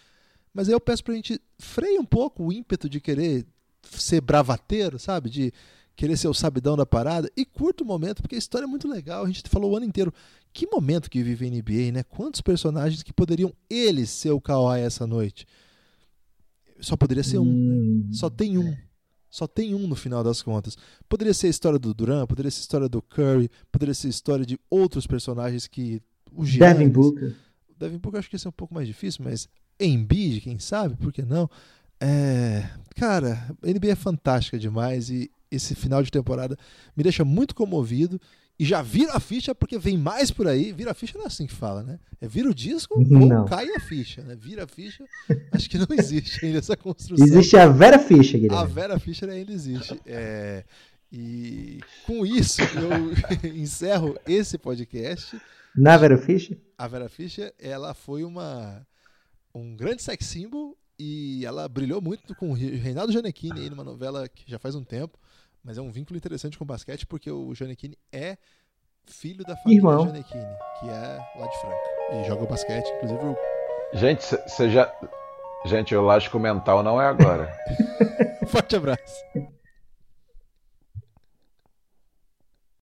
Mas aí eu peço pra gente freie um pouco o ímpeto de querer ser bravateiro, sabe? De querer ser o sabidão da parada e curta o momento, porque a história é muito legal. A gente falou o ano inteiro. Que momento que vive a NBA, né? Quantos personagens que poderiam eles ser o Kawhi essa noite? Só poderia ser um. Hum, Só tem um. Só tem um no final das contas. Poderia ser a história do Duran, poderia ser a história do Curry, poderia ser a história de outros personagens que. O Giannis, Devin Booker. Devin Booker acho que ia ser um pouco mais difícil, mas Embiid, quem sabe, por que não? É, cara, a NBA é fantástica demais e esse final de temporada me deixa muito comovido E já vira a ficha porque vem mais por aí. Vira a ficha não é assim que fala, né? É vira o disco Não. ou cai a ficha, né? Vira a ficha. Acho que não existe ainda essa construção. Existe a Vera Fischer, Guilherme. A Vera Fischer ainda existe. É, e com isso, eu encerro esse podcast. Na Vera Fischer? A Vera Fischer, ela foi uma um grande sex symbol e ela brilhou muito com o Reinaldo Giannettini aí numa novela que já faz um tempo, mas é um vínculo interessante com o basquete porque o Giannettini é filho da família Irmão. Giannettini, que é lá de Franca e joga basquete, inclusive o Gente, você já. Gente, o elástico mental não é agora. Forte abraço.